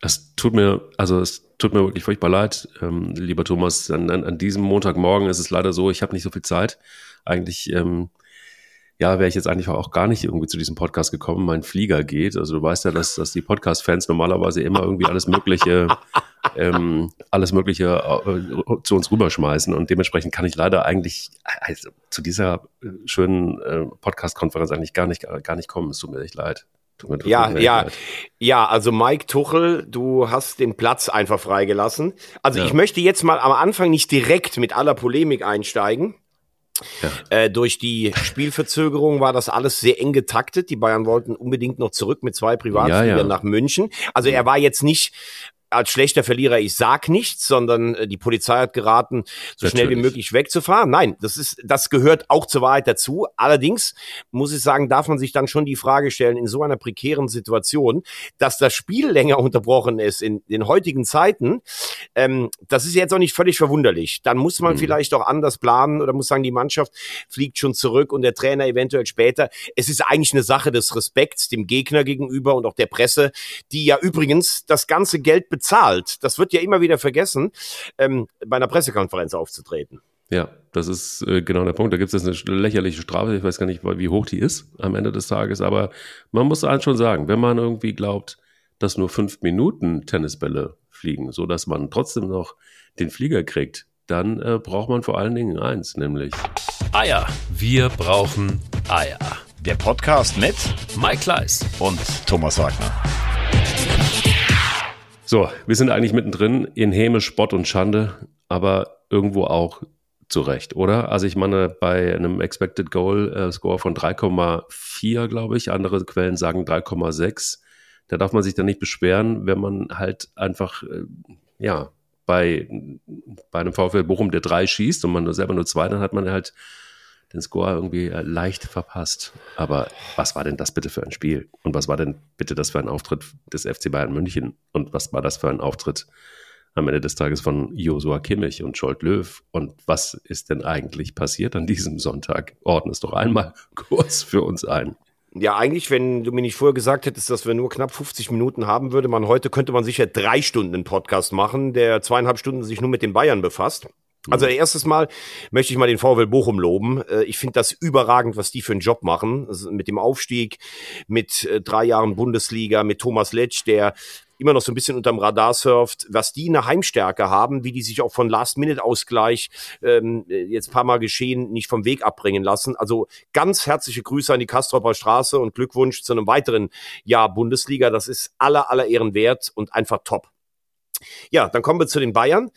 Es tut mir, also es tut mir wirklich furchtbar leid, ähm, lieber Thomas. An, an, an, diesem Montagmorgen ist es leider so, ich habe nicht so viel Zeit. Eigentlich, ähm, ja, wäre ich jetzt eigentlich auch gar nicht irgendwie zu diesem Podcast gekommen. Mein Flieger geht. Also du weißt ja, dass, dass die Podcast-Fans normalerweise immer irgendwie alles Mögliche, ähm, alles Mögliche äh, zu uns rüberschmeißen. Und dementsprechend kann ich leider eigentlich also, zu dieser äh, schönen äh, Podcast-Konferenz eigentlich gar nicht, gar nicht kommen. Es tut mir echt leid. Ja, ja, ja, also Mike Tuchel, du hast den Platz einfach freigelassen. Also ja. ich möchte jetzt mal am Anfang nicht direkt mit aller Polemik einsteigen. Ja. Äh, durch die Spielverzögerung war das alles sehr eng getaktet. Die Bayern wollten unbedingt noch zurück mit zwei Privatfliegern ja, ja. nach München. Also er war jetzt nicht als schlechter Verlierer, ich sag nichts, sondern äh, die Polizei hat geraten, so Natürlich. schnell wie möglich wegzufahren. Nein, das ist, das gehört auch zur Wahrheit dazu. Allerdings muss ich sagen, darf man sich dann schon die Frage stellen, in so einer prekären Situation, dass das Spiel länger unterbrochen ist in den heutigen Zeiten, ähm, das ist jetzt auch nicht völlig verwunderlich. Dann muss man mhm. vielleicht auch anders planen oder muss sagen, die Mannschaft fliegt schon zurück und der Trainer eventuell später. Es ist eigentlich eine Sache des Respekts dem Gegner gegenüber und auch der Presse, die ja übrigens das ganze Geld bezahlt. Das wird ja immer wieder vergessen, ähm, bei einer Pressekonferenz aufzutreten. Ja, das ist äh, genau der Punkt. Da gibt es eine lächerliche Strafe. Ich weiß gar nicht, wie hoch die ist am Ende des Tages. Aber man muss halt schon sagen, wenn man irgendwie glaubt, dass nur fünf Minuten Tennisbälle fliegen, so dass man trotzdem noch den Flieger kriegt, dann äh, braucht man vor allen Dingen eins, nämlich Eier. Wir brauchen Eier. Der Podcast mit Mike Kleiss und Thomas Wagner. So, wir sind eigentlich mittendrin in Häme, Spott und Schande, aber irgendwo auch zu Recht, oder? Also ich meine, bei einem Expected Goal äh, Score von 3,4, glaube ich, andere Quellen sagen 3,6, da darf man sich dann nicht beschweren, wenn man halt einfach, äh, ja, bei, bei einem VfL Bochum, der drei schießt und man selber nur zwei, dann hat man halt den Score irgendwie äh, leicht verpasst. Aber was war denn das bitte für ein Spiel? Und was war denn bitte das für ein Auftritt des FC Bayern München? Und was war das für ein Auftritt am Ende des Tages von Josua Kimmich und Scholt Löw? Und was ist denn eigentlich passiert an diesem Sonntag? Ordne es doch einmal kurz für uns ein. Ja, eigentlich, wenn du mir nicht vorher gesagt hättest, dass wir nur knapp 50 Minuten haben, würde man heute, könnte man sicher drei Stunden einen Podcast machen, der zweieinhalb Stunden sich nur mit den Bayern befasst. Also mhm. erstes Mal möchte ich mal den VfL Bochum loben. Äh, ich finde das überragend, was die für einen Job machen. Also mit dem Aufstieg, mit äh, drei Jahren Bundesliga, mit Thomas Letsch, der immer noch so ein bisschen unterm Radar surft, was die eine Heimstärke haben, wie die sich auch von Last-Minute-Ausgleich ähm, jetzt paar Mal geschehen, nicht vom Weg abbringen lassen. Also ganz herzliche Grüße an die Kastropper Straße und Glückwunsch zu einem weiteren Jahr Bundesliga. Das ist aller, aller Ehren wert und einfach top. Ja, dann kommen wir zu den Bayern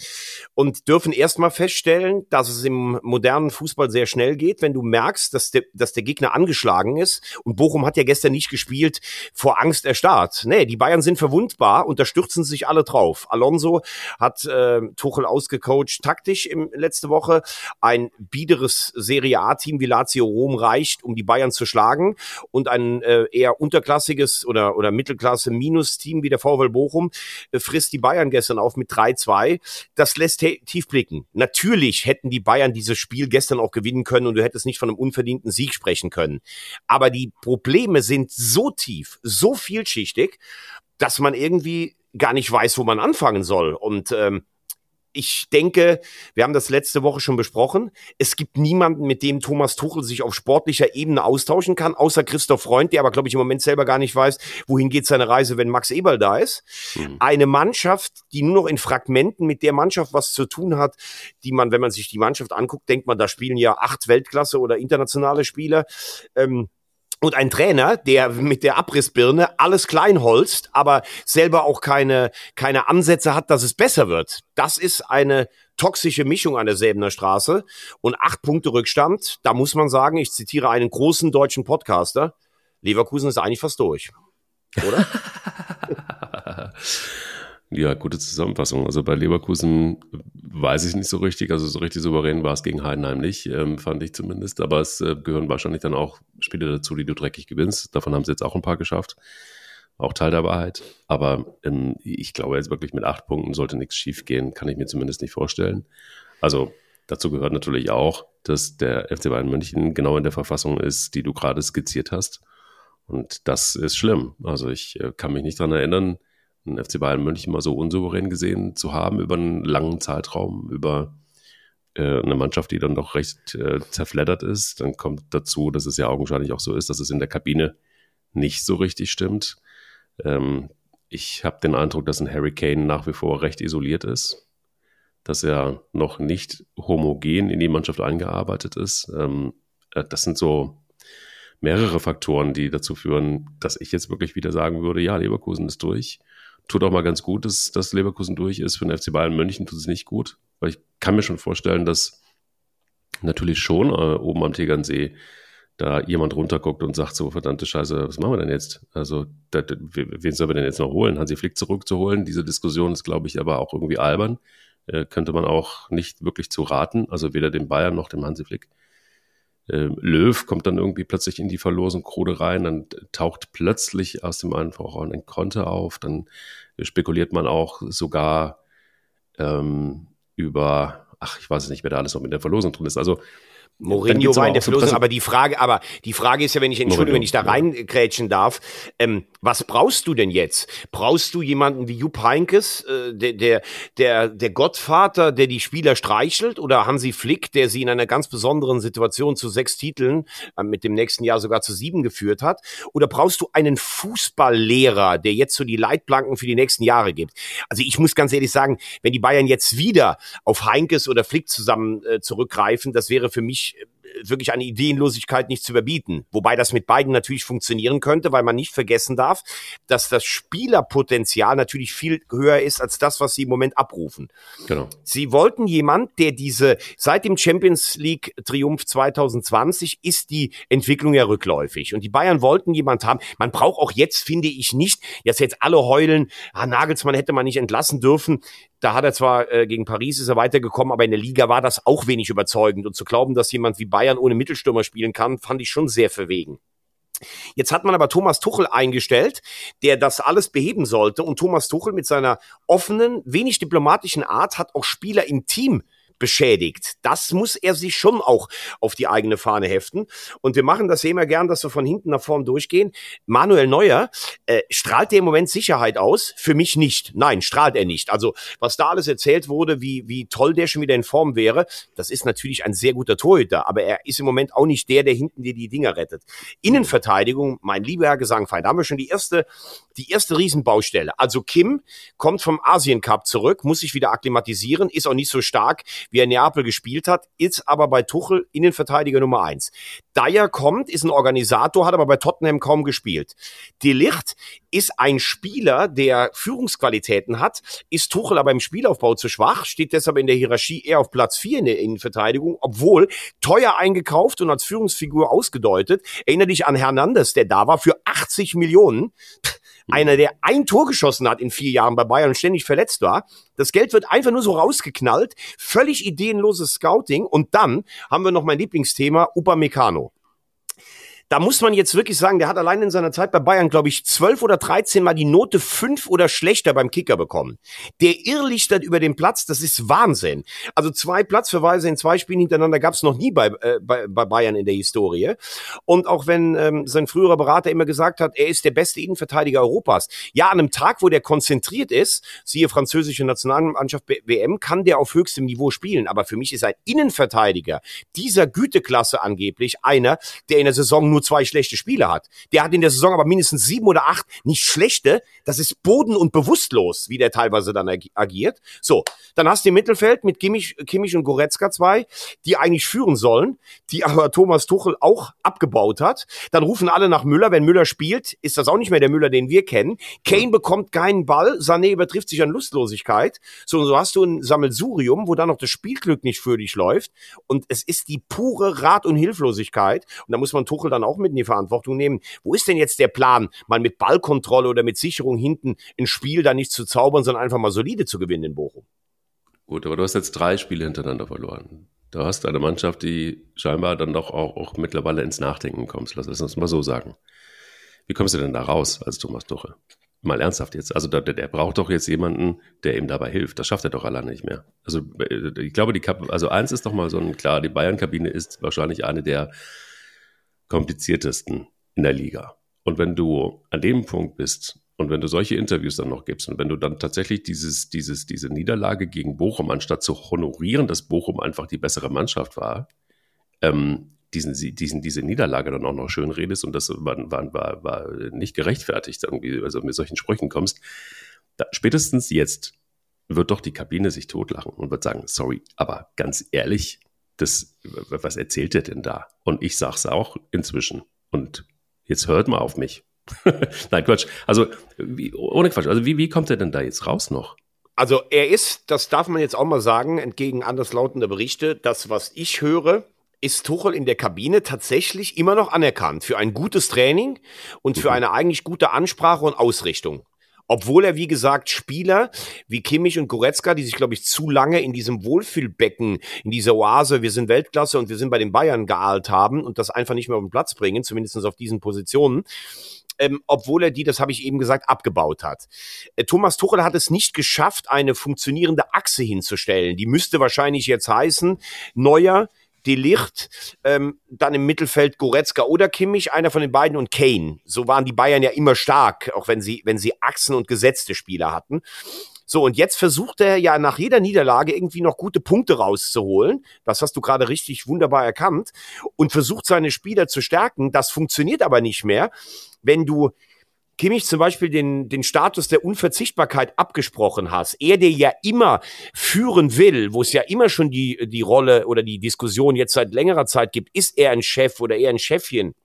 und dürfen erstmal feststellen, dass es im modernen Fußball sehr schnell geht, wenn du merkst, dass der, dass der Gegner angeschlagen ist. Und Bochum hat ja gestern nicht gespielt vor Angst erstarrt. Nee, die Bayern sind verwundbar und da stürzen sich alle drauf. Alonso hat äh, Tuchel ausgecoacht taktisch im letzte Woche. Ein biederes Serie A-Team wie Lazio Rom reicht, um die Bayern zu schlagen. Und ein äh, eher unterklassiges oder, oder Mittelklasse-Minus-Team wie der VfL Bochum äh, frisst die Bayern gestern auf mit 3-2. Das lässt tief blicken. Natürlich hätten die Bayern dieses Spiel gestern auch gewinnen können und du hättest nicht von einem unverdienten Sieg sprechen können. Aber die Probleme sind so tief, so vielschichtig, dass man irgendwie gar nicht weiß, wo man anfangen soll. Und ähm, ich denke, wir haben das letzte Woche schon besprochen. Es gibt niemanden, mit dem Thomas Tuchel sich auf sportlicher Ebene austauschen kann, außer Christoph Freund, der aber, glaube ich, im Moment selber gar nicht weiß, wohin geht seine Reise, wenn Max Eberl da ist. Mhm. Eine Mannschaft, die nur noch in Fragmenten mit der Mannschaft was zu tun hat, die man, wenn man sich die Mannschaft anguckt, denkt man, da spielen ja acht Weltklasse oder internationale Spieler. Ähm, und ein Trainer, der mit der Abrissbirne alles kleinholzt, aber selber auch keine, keine Ansätze hat, dass es besser wird. Das ist eine toxische Mischung an der Säbener Straße. Und acht Punkte Rückstand, da muss man sagen, ich zitiere einen großen deutschen Podcaster, Leverkusen ist eigentlich fast durch. Oder? Ja, gute Zusammenfassung. Also bei Leverkusen weiß ich nicht so richtig. Also so richtig souverän war es gegen Heidenheim nicht, ähm, fand ich zumindest. Aber es äh, gehören wahrscheinlich dann auch Spiele dazu, die du dreckig gewinnst. Davon haben sie jetzt auch ein paar geschafft. Auch Teil der Wahrheit. Aber ähm, ich glaube jetzt wirklich mit acht Punkten sollte nichts schief gehen. Kann ich mir zumindest nicht vorstellen. Also dazu gehört natürlich auch, dass der FC Bayern München genau in der Verfassung ist, die du gerade skizziert hast. Und das ist schlimm. Also ich äh, kann mich nicht dran erinnern, einen FC Bayern München mal so unsouverän gesehen zu haben über einen langen Zeitraum, über äh, eine Mannschaft, die dann doch recht äh, zerfleddert ist. Dann kommt dazu, dass es ja augenscheinlich auch so ist, dass es in der Kabine nicht so richtig stimmt. Ähm, ich habe den Eindruck, dass ein Harry Kane nach wie vor recht isoliert ist, dass er noch nicht homogen in die Mannschaft eingearbeitet ist. Ähm, äh, das sind so mehrere Faktoren, die dazu führen, dass ich jetzt wirklich wieder sagen würde, ja, Leverkusen ist durch. Tut auch mal ganz gut, dass, dass Leverkusen durch ist. Für den FC Bayern München tut es nicht gut, weil ich kann mir schon vorstellen, dass natürlich schon äh, oben am Tegernsee da jemand runterguckt und sagt so, verdammte Scheiße, was machen wir denn jetzt? Also, da, da, wen sollen wir denn jetzt noch holen? Hansi Flick zurückzuholen? Diese Diskussion ist, glaube ich, aber auch irgendwie albern. Äh, könnte man auch nicht wirklich zu raten, also weder dem Bayern noch dem Hansi Flick äh, Löw kommt dann irgendwie plötzlich in die Verlosung-Krude rein, dann taucht plötzlich aus dem Einfachraum ein Konter auf, dann spekuliert man auch sogar ähm, über, ach, ich weiß nicht, wer da alles noch mit der Verlosung drin ist. Also Mourinho war in der Verlosung, aber die Frage, aber die Frage ist ja, wenn ich, entschuldige, wenn ich da reingrätschen darf, ähm, was brauchst du denn jetzt? Brauchst du jemanden wie Jupp Heinkes, äh, der, der, der, der Gottvater, der die Spieler streichelt, oder Hansi Flick, der sie in einer ganz besonderen Situation zu sechs Titeln, äh, mit dem nächsten Jahr sogar zu sieben geführt hat? Oder brauchst du einen Fußballlehrer, der jetzt so die Leitplanken für die nächsten Jahre gibt? Also ich muss ganz ehrlich sagen, wenn die Bayern jetzt wieder auf Heinkes oder Flick zusammen äh, zurückgreifen, das wäre für mich which wirklich eine Ideenlosigkeit nicht zu überbieten. Wobei das mit beiden natürlich funktionieren könnte, weil man nicht vergessen darf, dass das Spielerpotenzial natürlich viel höher ist als das, was sie im Moment abrufen. Genau. Sie wollten jemand, der diese, seit dem Champions League Triumph 2020 ist die Entwicklung ja rückläufig. Und die Bayern wollten jemand haben. Man braucht auch jetzt, finde ich nicht, dass jetzt alle heulen, ah, Nagelsmann hätte man nicht entlassen dürfen. Da hat er zwar äh, gegen Paris ist er weitergekommen, aber in der Liga war das auch wenig überzeugend. Und zu glauben, dass jemand wie Bayern ohne Mittelstürmer spielen kann, fand ich schon sehr verwegen. Jetzt hat man aber Thomas Tuchel eingestellt, der das alles beheben sollte. Und Thomas Tuchel mit seiner offenen, wenig diplomatischen Art hat auch Spieler im Team beschädigt. Das muss er sich schon auch auf die eigene Fahne heften. Und wir machen das ja immer gern, dass wir von hinten nach vorn durchgehen. Manuel Neuer, äh, strahlt der im Moment Sicherheit aus? Für mich nicht. Nein, strahlt er nicht. Also, was da alles erzählt wurde, wie, wie toll der schon wieder in Form wäre, das ist natürlich ein sehr guter Torhüter, aber er ist im Moment auch nicht der, der hinten dir die Dinger rettet. Innenverteidigung, mein lieber Herr Gesangfeind, da haben wir schon die erste, die erste Riesenbaustelle. Also Kim kommt vom Asien Cup zurück, muss sich wieder akklimatisieren, ist auch nicht so stark wie er Neapel gespielt hat, ist aber bei Tuchel Innenverteidiger Nummer eins. Dyer kommt, ist ein Organisator, hat aber bei Tottenham kaum gespielt. De Licht ist ein Spieler, der Führungsqualitäten hat, ist Tuchel aber im Spielaufbau zu schwach, steht deshalb in der Hierarchie eher auf Platz vier in der Innenverteidigung, obwohl teuer eingekauft und als Führungsfigur ausgedeutet. Erinnere dich an Hernandez, der da war für 80 Millionen. Einer, der ein Tor geschossen hat in vier Jahren bei Bayern und ständig verletzt war. Das Geld wird einfach nur so rausgeknallt. Völlig ideenloses Scouting. Und dann haben wir noch mein Lieblingsthema, Upamecano da muss man jetzt wirklich sagen, der hat allein in seiner Zeit bei Bayern, glaube ich, zwölf oder dreizehn Mal die Note fünf oder schlechter beim Kicker bekommen. Der irrlichtert über den Platz, das ist Wahnsinn. Also zwei Platzverweise in zwei Spielen hintereinander gab es noch nie bei, äh, bei, bei Bayern in der Historie. Und auch wenn ähm, sein früherer Berater immer gesagt hat, er ist der beste Innenverteidiger Europas. Ja, an einem Tag, wo der konzentriert ist, siehe französische Nationalmannschaft WM, kann der auf höchstem Niveau spielen. Aber für mich ist ein Innenverteidiger dieser Güteklasse angeblich einer, der in der Saison nur zwei schlechte Spiele hat. Der hat in der Saison aber mindestens sieben oder acht nicht schlechte. Das ist boden- und bewusstlos, wie der teilweise dann agiert. So, dann hast du im Mittelfeld mit Kimmich, Kimmich und Goretzka zwei, die eigentlich führen sollen, die aber Thomas Tuchel auch abgebaut hat. Dann rufen alle nach Müller. Wenn Müller spielt, ist das auch nicht mehr der Müller, den wir kennen. Kane bekommt keinen Ball. Sané übertrifft sich an Lustlosigkeit. So, so hast du ein Sammelsurium, wo dann noch das Spielglück nicht für dich läuft. Und es ist die pure Rat- und Hilflosigkeit. Und da muss man Tuchel dann auch auch mit in die Verantwortung nehmen. Wo ist denn jetzt der Plan, mal mit Ballkontrolle oder mit Sicherung hinten ein Spiel da nicht zu zaubern, sondern einfach mal solide zu gewinnen in Bochum? Gut, aber du hast jetzt drei Spiele hintereinander verloren. Du hast eine Mannschaft, die scheinbar dann doch auch, auch mittlerweile ins Nachdenken kommt. Lass uns mal so sagen. Wie kommst du denn da raus als Thomas Tuchel? Mal ernsthaft jetzt. Also der, der braucht doch jetzt jemanden, der ihm dabei hilft. Das schafft er doch alleine nicht mehr. Also äh, ich glaube, die Kap also eins ist doch mal so ein klar, die Bayern-Kabine ist wahrscheinlich eine der kompliziertesten in der Liga. Und wenn du an dem Punkt bist, Und wenn du solche Interviews dann noch gibst und wenn du dann tatsächlich dieses, dieses, diese Niederlage gegen Bochum, anstatt zu honorieren, dass Bochum einfach die bessere Mannschaft war, ähm, diesen, diesen, diese Niederlage dann auch noch schön redest und das war, war, war, war nicht gerechtfertigt, irgendwie, also mit solchen Sprüchen kommst, da, spätestens jetzt wird doch die Kabine sich totlachen und wird sagen, sorry, aber ganz ehrlich, das, was erzählt er denn da? Und ich sag's auch inzwischen. Und jetzt hört mal auf mich. Nein, Quatsch. Also, wie, ohne Quatsch. Also, wie, wie kommt er denn da jetzt raus noch? Also, er ist, das darf man jetzt auch mal sagen, entgegen anderslautender Berichte, das, was ich höre, ist Tuchel in der Kabine tatsächlich immer noch anerkannt für ein gutes Training und für mhm. eine eigentlich gute Ansprache und Ausrichtung. Obwohl er, wie gesagt, Spieler wie Kimmich und Goretzka, die sich, glaube ich, zu lange in diesem Wohlfühlbecken, in dieser Oase, wir sind Weltklasse und wir sind bei den Bayern geahlt haben und das einfach nicht mehr auf den Platz bringen, zumindest auf diesen Positionen. Ähm, obwohl er die, das habe ich eben gesagt, abgebaut hat. Äh, Thomas Tuchel hat es nicht geschafft, eine funktionierende Achse hinzustellen. Die müsste wahrscheinlich jetzt heißen, Neuer, Delicht, ähm, dann im Mittelfeld Goretzka oder Kimmich, einer von den beiden und Kane. So waren die Bayern ja immer stark, auch wenn sie, wenn sie Achsen und gesetzte Spieler hatten. So, und jetzt versucht er ja nach jeder Niederlage irgendwie noch gute Punkte rauszuholen. Das hast du gerade richtig wunderbar erkannt. Und versucht seine Spieler zu stärken. Das funktioniert aber nicht mehr, wenn du Kimmich zum Beispiel den, den Status der Unverzichtbarkeit abgesprochen hast, er, der ja immer führen will, wo es ja immer schon die, die Rolle oder die Diskussion jetzt seit längerer Zeit gibt, ist er ein Chef oder eher ein Chefchen?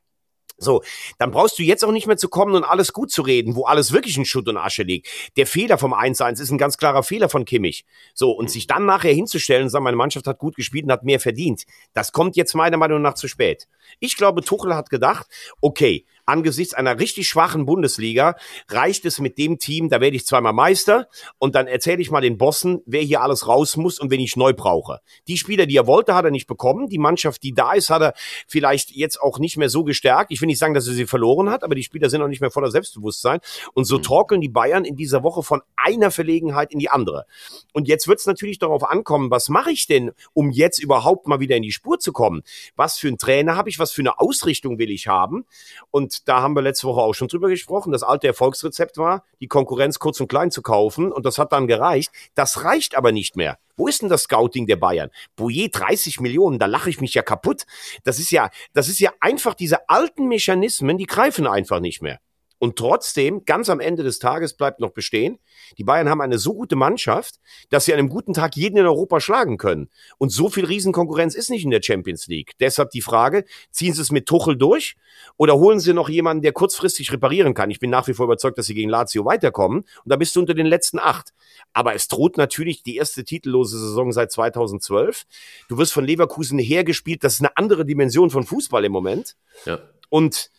So, dann brauchst du jetzt auch nicht mehr zu kommen und alles gut zu reden, wo alles wirklich in Schutt und Asche liegt. Der Fehler vom 1-1 ist ein ganz klarer Fehler von Kimmich. So, und sich dann nachher hinzustellen und sagen, meine Mannschaft hat gut gespielt und hat mehr verdient, das kommt jetzt meiner Meinung nach zu spät. Ich glaube, Tuchel hat gedacht, okay, angesichts einer richtig schwachen Bundesliga reicht es mit dem Team, da werde ich zweimal Meister und dann erzähle ich mal den Bossen, wer hier alles raus muss und wen ich neu brauche. Die Spieler, die er wollte, hat er nicht bekommen. Die Mannschaft, die da ist, hat er vielleicht jetzt auch nicht mehr so gestärkt. Ich will nicht sagen, dass er sie verloren hat, aber die Spieler sind auch nicht mehr voller Selbstbewusstsein. Und so mhm. torkeln die Bayern in dieser Woche von einer Verlegenheit in die andere. Und jetzt wird es natürlich darauf ankommen, was mache ich denn, um jetzt überhaupt mal wieder in die Spur zu kommen? Was für einen Trainer habe ich? Was für eine Ausrichtung will ich haben? Und da haben wir letzte Woche auch schon drüber gesprochen. Das alte Erfolgsrezept war, die Konkurrenz kurz und klein zu kaufen und das hat dann gereicht. Das reicht aber nicht mehr. Wo ist denn das Scouting der Bayern? Bouillet 30 Millionen, da lache ich mich ja kaputt. Das ist ja, das ist ja einfach diese alten Mechanismen, die greifen einfach nicht mehr. Und trotzdem, ganz am Ende des Tages bleibt noch bestehen, die Bayern haben eine so gute Mannschaft, dass sie an einem guten Tag jeden in Europa schlagen können. Und so viel Riesenkonkurrenz ist nicht in der Champions League. Deshalb die Frage, ziehen sie es mit Tuchel durch oder holen sie noch jemanden, der kurzfristig reparieren kann? Ich bin nach wie vor überzeugt, dass sie gegen Lazio weiterkommen. Und da bist du unter den letzten acht. Aber es droht natürlich die erste titellose Saison seit 2012. Du wirst von Leverkusen hergespielt. Das ist eine andere Dimension von Fußball im Moment. Ja. Und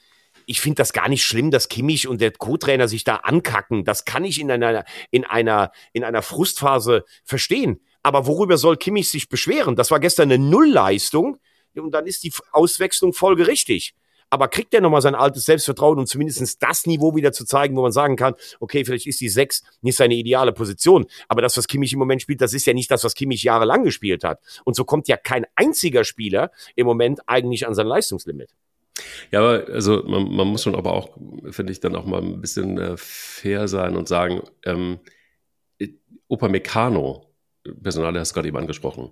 ich finde das gar nicht schlimm, dass Kimmich und der Co-Trainer sich da ankacken. Das kann ich in einer, in einer, in einer Frustphase verstehen. Aber worüber soll Kimmich sich beschweren? Das war gestern eine Nullleistung und dann ist die Auswechslung folgerichtig. Aber kriegt er nochmal sein altes Selbstvertrauen, um zumindest das Niveau wieder zu zeigen, wo man sagen kann, okay, vielleicht ist die 6 nicht seine ideale Position. Aber das, was Kimmich im Moment spielt, das ist ja nicht das, was Kimmich jahrelang gespielt hat. Und so kommt ja kein einziger Spieler im Moment eigentlich an sein Leistungslimit. Ja, aber also man, man muss schon aber auch, finde ich, dann auch mal ein bisschen äh, fair sein und sagen, ähm, Opa Meccano, Personal, hast du gerade eben angesprochen,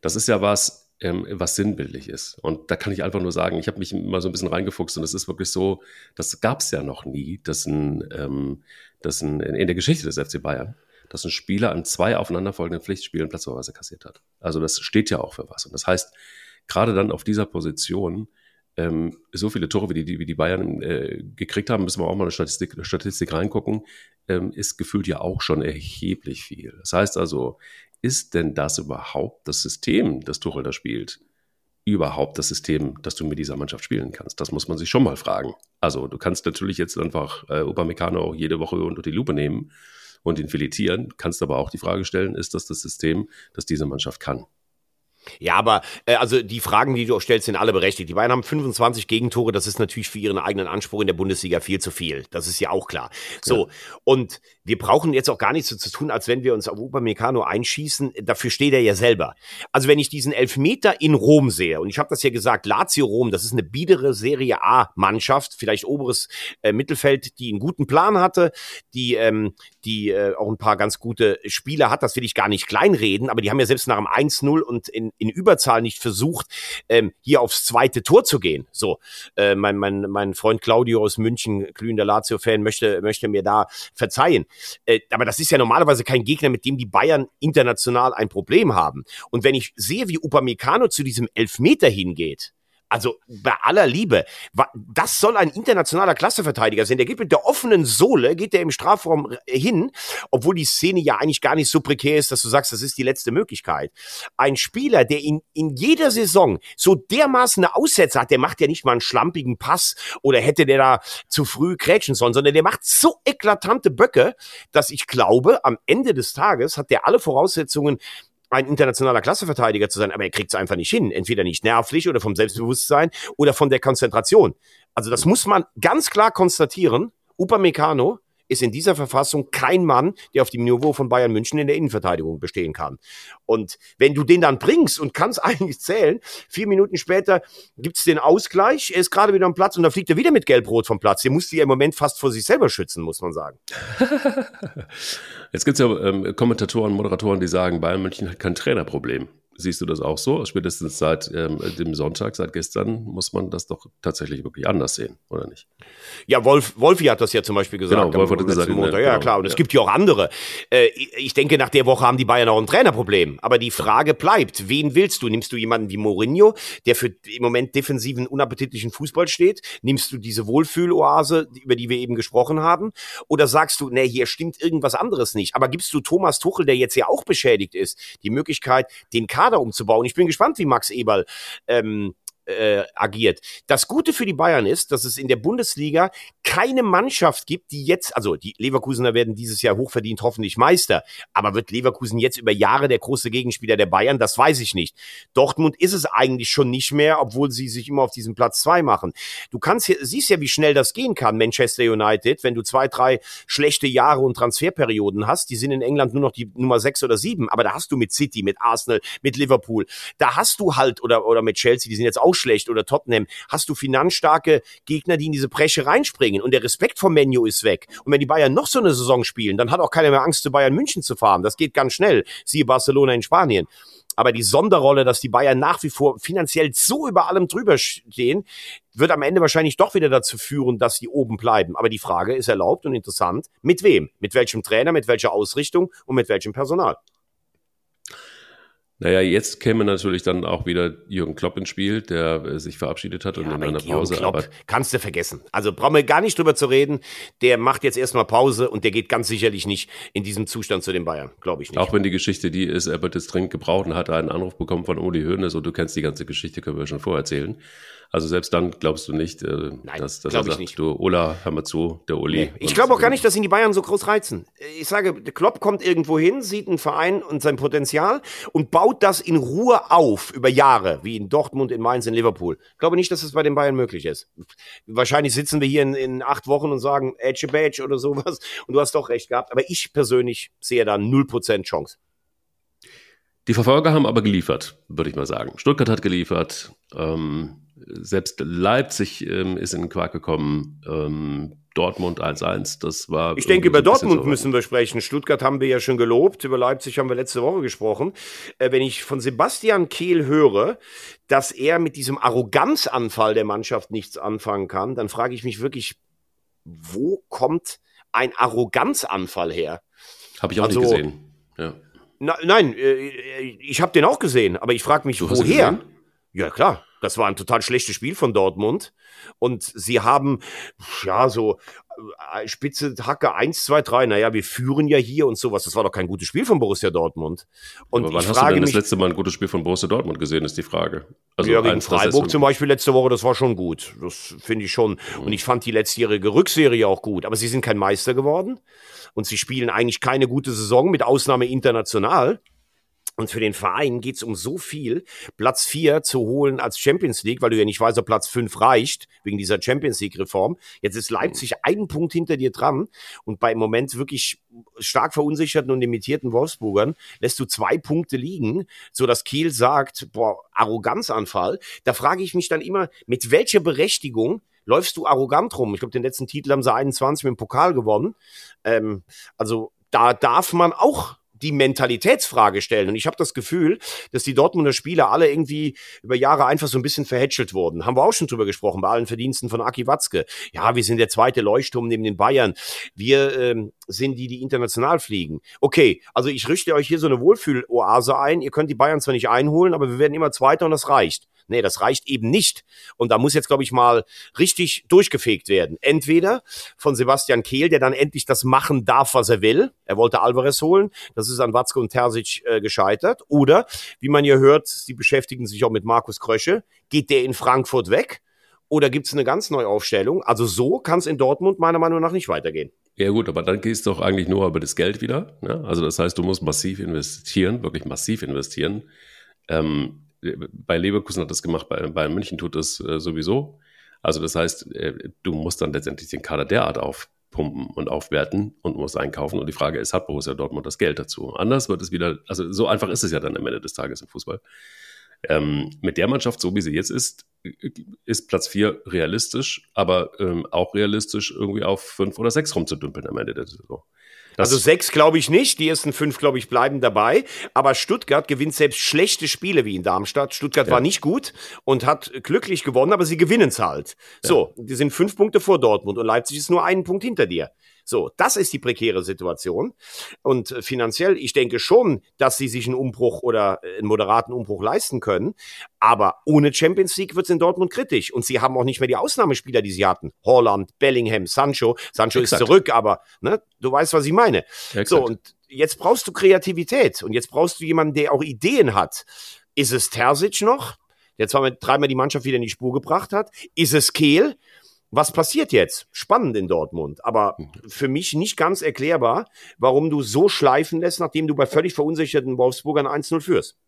das ist ja was, ähm, was sinnbildlich ist. Und da kann ich einfach nur sagen, ich habe mich mal so ein bisschen reingefuchst und es ist wirklich so, das gab es ja noch nie, dass ein, ähm, dass ein, in der Geschichte des FC Bayern, dass ein Spieler an zwei aufeinanderfolgenden Pflichtspielen Platzverweise kassiert hat. Also das steht ja auch für was. Und das heißt, gerade dann auf dieser Position ähm, so viele Tore, wie die, wie die Bayern äh, gekriegt haben, müssen wir auch mal eine Statistik, Statistik reingucken, ähm, ist gefühlt ja auch schon erheblich viel. Das heißt also, ist denn das überhaupt das System, das Tuchel da spielt? Überhaupt das System, das du mit dieser Mannschaft spielen kannst? Das muss man sich schon mal fragen. Also, du kannst natürlich jetzt einfach äh, Upamecano auch jede Woche unter die Lupe nehmen und ihn filetieren, kannst aber auch die Frage stellen, ist das das System, das diese Mannschaft kann? Ja, aber äh, also die Fragen, die du auch stellst, sind alle berechtigt. Die Bayern haben 25 Gegentore, das ist natürlich für ihren eigenen Anspruch in der Bundesliga viel zu viel. Das ist ja auch klar. So, ja. und wir brauchen jetzt auch gar nichts so zu tun, als wenn wir uns auf Upamecano einschießen. Dafür steht er ja selber. Also wenn ich diesen Elfmeter in Rom sehe, und ich habe das ja gesagt, Lazio Rom, das ist eine biedere Serie A-Mannschaft, vielleicht oberes äh, Mittelfeld, die einen guten Plan hatte, die, ähm, die äh, auch ein paar ganz gute Spieler hat, das will ich gar nicht kleinreden, aber die haben ja selbst nach dem 1-0 und in, in Überzahl nicht versucht, ähm, hier aufs zweite Tor zu gehen. So, äh, mein, mein, mein Freund Claudio aus München, glühender Lazio-Fan, möchte, möchte mir da verzeihen. Äh, aber das ist ja normalerweise kein Gegner, mit dem die Bayern international ein Problem haben. Und wenn ich sehe, wie Upamecano zu diesem Elfmeter hingeht, also bei aller Liebe, das soll ein internationaler Klasseverteidiger sein. Der geht mit der offenen Sohle, geht der im Strafraum hin, obwohl die Szene ja eigentlich gar nicht so prekär ist, dass du sagst, das ist die letzte Möglichkeit. Ein Spieler, der in, in jeder Saison so dermaßen eine Aussätze hat, der macht ja nicht mal einen schlampigen Pass oder hätte der da zu früh krätschen sollen, sondern der macht so eklatante Böcke, dass ich glaube, am Ende des Tages hat der alle Voraussetzungen, ein internationaler Klasseverteidiger zu sein, aber er kriegt es einfach nicht hin. Entweder nicht nervlich oder vom Selbstbewusstsein oder von der Konzentration. Also das muss man ganz klar konstatieren. Upamecano ist in dieser Verfassung kein Mann, der auf dem Niveau von Bayern München in der Innenverteidigung bestehen kann. Und wenn du den dann bringst und kannst eigentlich zählen, vier Minuten später gibt's den Ausgleich, er ist gerade wieder am Platz und dann fliegt er wieder mit Gelb-Rot vom Platz. Der musste ja im Moment fast vor sich selber schützen, muss man sagen. Jetzt gibt's ja ähm, Kommentatoren, Moderatoren, die sagen, Bayern München hat kein Trainerproblem. Siehst du das auch so? Spätestens seit ähm, dem Sonntag, seit gestern, muss man das doch tatsächlich wirklich anders sehen, oder nicht? Ja, Wolf, Wolfi hat das ja zum Beispiel gesagt. Genau, Wolf hat gesagt. Montag. Ja, genau, klar. Und ja. es gibt ja auch andere. Äh, ich denke, nach der Woche haben die Bayern auch ein Trainerproblem. Aber die Frage bleibt, wen willst du? Nimmst du jemanden wie Mourinho, der für im Moment defensiven, unappetitlichen Fußball steht? Nimmst du diese Wohlfühloase, über die wir eben gesprochen haben? Oder sagst du, nee, hier stimmt irgendwas anderes nicht? Aber gibst du Thomas Tuchel, der jetzt ja auch beschädigt ist, die Möglichkeit, den Kader Kader umzubauen. Ich bin gespannt, wie Max Eberl ähm, äh, agiert. Das Gute für die Bayern ist, dass es in der Bundesliga keine Mannschaft gibt, die jetzt, also die Leverkusener werden dieses Jahr hochverdient hoffentlich Meister, aber wird Leverkusen jetzt über Jahre der große Gegenspieler der Bayern? Das weiß ich nicht. Dortmund ist es eigentlich schon nicht mehr, obwohl sie sich immer auf diesen Platz zwei machen. Du kannst hier, siehst ja, wie schnell das gehen kann, Manchester United, wenn du zwei, drei schlechte Jahre und Transferperioden hast. Die sind in England nur noch die Nummer sechs oder sieben, aber da hast du mit City, mit Arsenal, mit Liverpool, da hast du halt, oder, oder mit Chelsea, die sind jetzt auch schlecht oder Tottenham, hast du finanzstarke Gegner, die in diese Bresche reinspringen und der Respekt vom Menu ist weg. Und wenn die Bayern noch so eine Saison spielen, dann hat auch keiner mehr Angst, zu Bayern München zu fahren. Das geht ganz schnell. Siehe Barcelona in Spanien. Aber die Sonderrolle, dass die Bayern nach wie vor finanziell so über allem drüber stehen, wird am Ende wahrscheinlich doch wieder dazu führen, dass sie oben bleiben. Aber die Frage ist erlaubt und interessant. Mit wem? Mit welchem Trainer, mit welcher Ausrichtung und mit welchem Personal? Naja, jetzt käme natürlich dann auch wieder Jürgen Klopp ins Spiel, der äh, sich verabschiedet hat und ja, in einer Pause. Klopp aber kannst du vergessen. Also brauchen wir gar nicht drüber zu reden. Der macht jetzt erstmal Pause und der geht ganz sicherlich nicht in diesem Zustand zu den Bayern. Glaube ich nicht. Auch wenn die Geschichte die ist, er wird jetzt dringend gebraucht und hat einen Anruf bekommen von Uli Hoeneß und du kennst die ganze Geschichte, können wir schon vorerzählen. Also selbst dann glaubst du nicht, äh, Nein, dass, dass er sagt, nicht. du Ola, hör mal zu, der Uli. Nee. Ich glaube auch gar nicht, dass ihn die Bayern so groß reizen. Ich sage, der Klopp kommt irgendwo hin, sieht einen Verein und sein Potenzial und baut das in Ruhe auf über Jahre, wie in Dortmund, in Mainz, in Liverpool. Ich glaube nicht, dass es bei den Bayern möglich ist. Wahrscheinlich sitzen wir hier in, in acht Wochen und sagen, Edge Badge oder sowas und du hast doch recht gehabt. Aber ich persönlich sehe da 0% Chance. Die Verfolger haben aber geliefert, würde ich mal sagen. Stuttgart hat geliefert. Ähm, selbst Leipzig ähm, ist in den Quark gekommen. Ähm, Dortmund 1-1, das war. Ich denke, über Dortmund so müssen wir sprechen. Stuttgart haben wir ja schon gelobt, über Leipzig haben wir letzte Woche gesprochen. Äh, wenn ich von Sebastian Kehl höre, dass er mit diesem Arroganzanfall der Mannschaft nichts anfangen kann, dann frage ich mich wirklich, wo kommt ein Arroganzanfall her? Habe ich auch also, nicht gesehen. Ja. Na, nein, äh, ich habe den auch gesehen, aber ich frage mich, woher? Ja, klar. Das war ein total schlechtes Spiel von Dortmund. Und sie haben, ja, so äh, Spitze Hacke 1, 2, 3. Naja, wir führen ja hier und sowas. Das war doch kein gutes Spiel von Borussia Dortmund. Und Aber wann hast du denn das letzte Mal ein gutes Spiel von Borussia Dortmund gesehen, ist die Frage. Also ja, gegen Freiburg zum Beispiel letzte Woche, das war schon gut. Das finde ich schon. Mhm. Und ich fand die letztjährige Rückserie auch gut. Aber sie sind kein Meister geworden. Und sie spielen eigentlich keine gute Saison, mit Ausnahme international. Und für den Verein geht's um so viel, Platz vier zu holen als Champions League, weil du ja nicht weißt, ob Platz fünf reicht, wegen dieser Champions League-Reform. Jetzt ist Leipzig einen Punkt hinter dir dran und bei im Moment wirklich stark verunsicherten und limitierten Wolfsburgern lässt du zwei Punkte liegen, so dass Kiel sagt, boah, Arroganzanfall. Da frage ich mich dann immer, mit welcher Berechtigung läufst du arrogant rum? Ich glaube, den letzten Titel haben sie 21 mit dem Pokal gewonnen. Ähm, also da darf man auch die Mentalitätsfrage stellen. Und ich habe das Gefühl, dass die Dortmunder Spieler alle irgendwie über Jahre einfach so ein bisschen verhätschelt wurden. Haben wir auch schon drüber gesprochen, bei allen Verdiensten von Aki Watzke. Ja, wir sind der zweite Leuchtturm neben den Bayern. Wir ähm, sind die, die international fliegen. Okay, also ich richte euch hier so eine Wohlfühloase ein. Ihr könnt die Bayern zwar nicht einholen, aber wir werden immer Zweiter und das reicht. Nee, das reicht eben nicht. Und da muss jetzt, glaube ich, mal richtig durchgefegt werden. Entweder von Sebastian Kehl, der dann endlich das machen darf, was er will. Er wollte Alvarez holen. Das ist an Watzke und Terzic äh, gescheitert. Oder, wie man hier hört, sie beschäftigen sich auch mit Markus Krösche. Geht der in Frankfurt weg? Oder gibt es eine ganz neue Aufstellung? Also so kann es in Dortmund meiner Meinung nach nicht weitergehen. Ja gut, aber dann geht es doch eigentlich nur über das Geld wieder. Ne? Also das heißt, du musst massiv investieren, wirklich massiv investieren. Ähm, bei Leverkusen hat das gemacht, bei, bei München tut das äh, sowieso. Also das heißt, äh, du musst dann letztendlich den Kader derart aufpumpen und aufwerten und musst einkaufen. Und die Frage ist, hat Borussia Dortmund das Geld dazu? Anders wird es wieder, also so einfach ist es ja dann am Ende des Tages im Fußball. Ähm, mit der Mannschaft, so wie sie jetzt ist, ist Platz 4 realistisch, aber ähm, auch realistisch, irgendwie auf 5 oder 6 rumzudümpeln am Ende der Saison. Das also sechs glaube ich nicht. Die ersten fünf, glaube ich, bleiben dabei. Aber Stuttgart gewinnt selbst schlechte Spiele wie in Darmstadt. Stuttgart ja. war nicht gut und hat glücklich gewonnen, aber sie gewinnen es halt. Ja. So, die sind fünf Punkte vor Dortmund und Leipzig ist nur einen Punkt hinter dir. So, das ist die prekäre Situation. Und äh, finanziell, ich denke schon, dass sie sich einen Umbruch oder äh, einen moderaten Umbruch leisten können. Aber ohne Champions League wird es in Dortmund kritisch. Und sie haben auch nicht mehr die Ausnahmespieler, die sie hatten. Holland, Bellingham, Sancho. Sancho Exakt. ist zurück, aber ne, du weißt, was ich meine. Exakt. So, und jetzt brauchst du Kreativität. Und jetzt brauchst du jemanden, der auch Ideen hat. Ist es Terzic noch? der zwar dreimal die Mannschaft wieder in die Spur gebracht hat. Ist es Kehl, was passiert jetzt? Spannend in Dortmund, aber für mich nicht ganz erklärbar, warum du so schleifen lässt, nachdem du bei völlig verunsicherten Wolfsburgern 1-0 führst.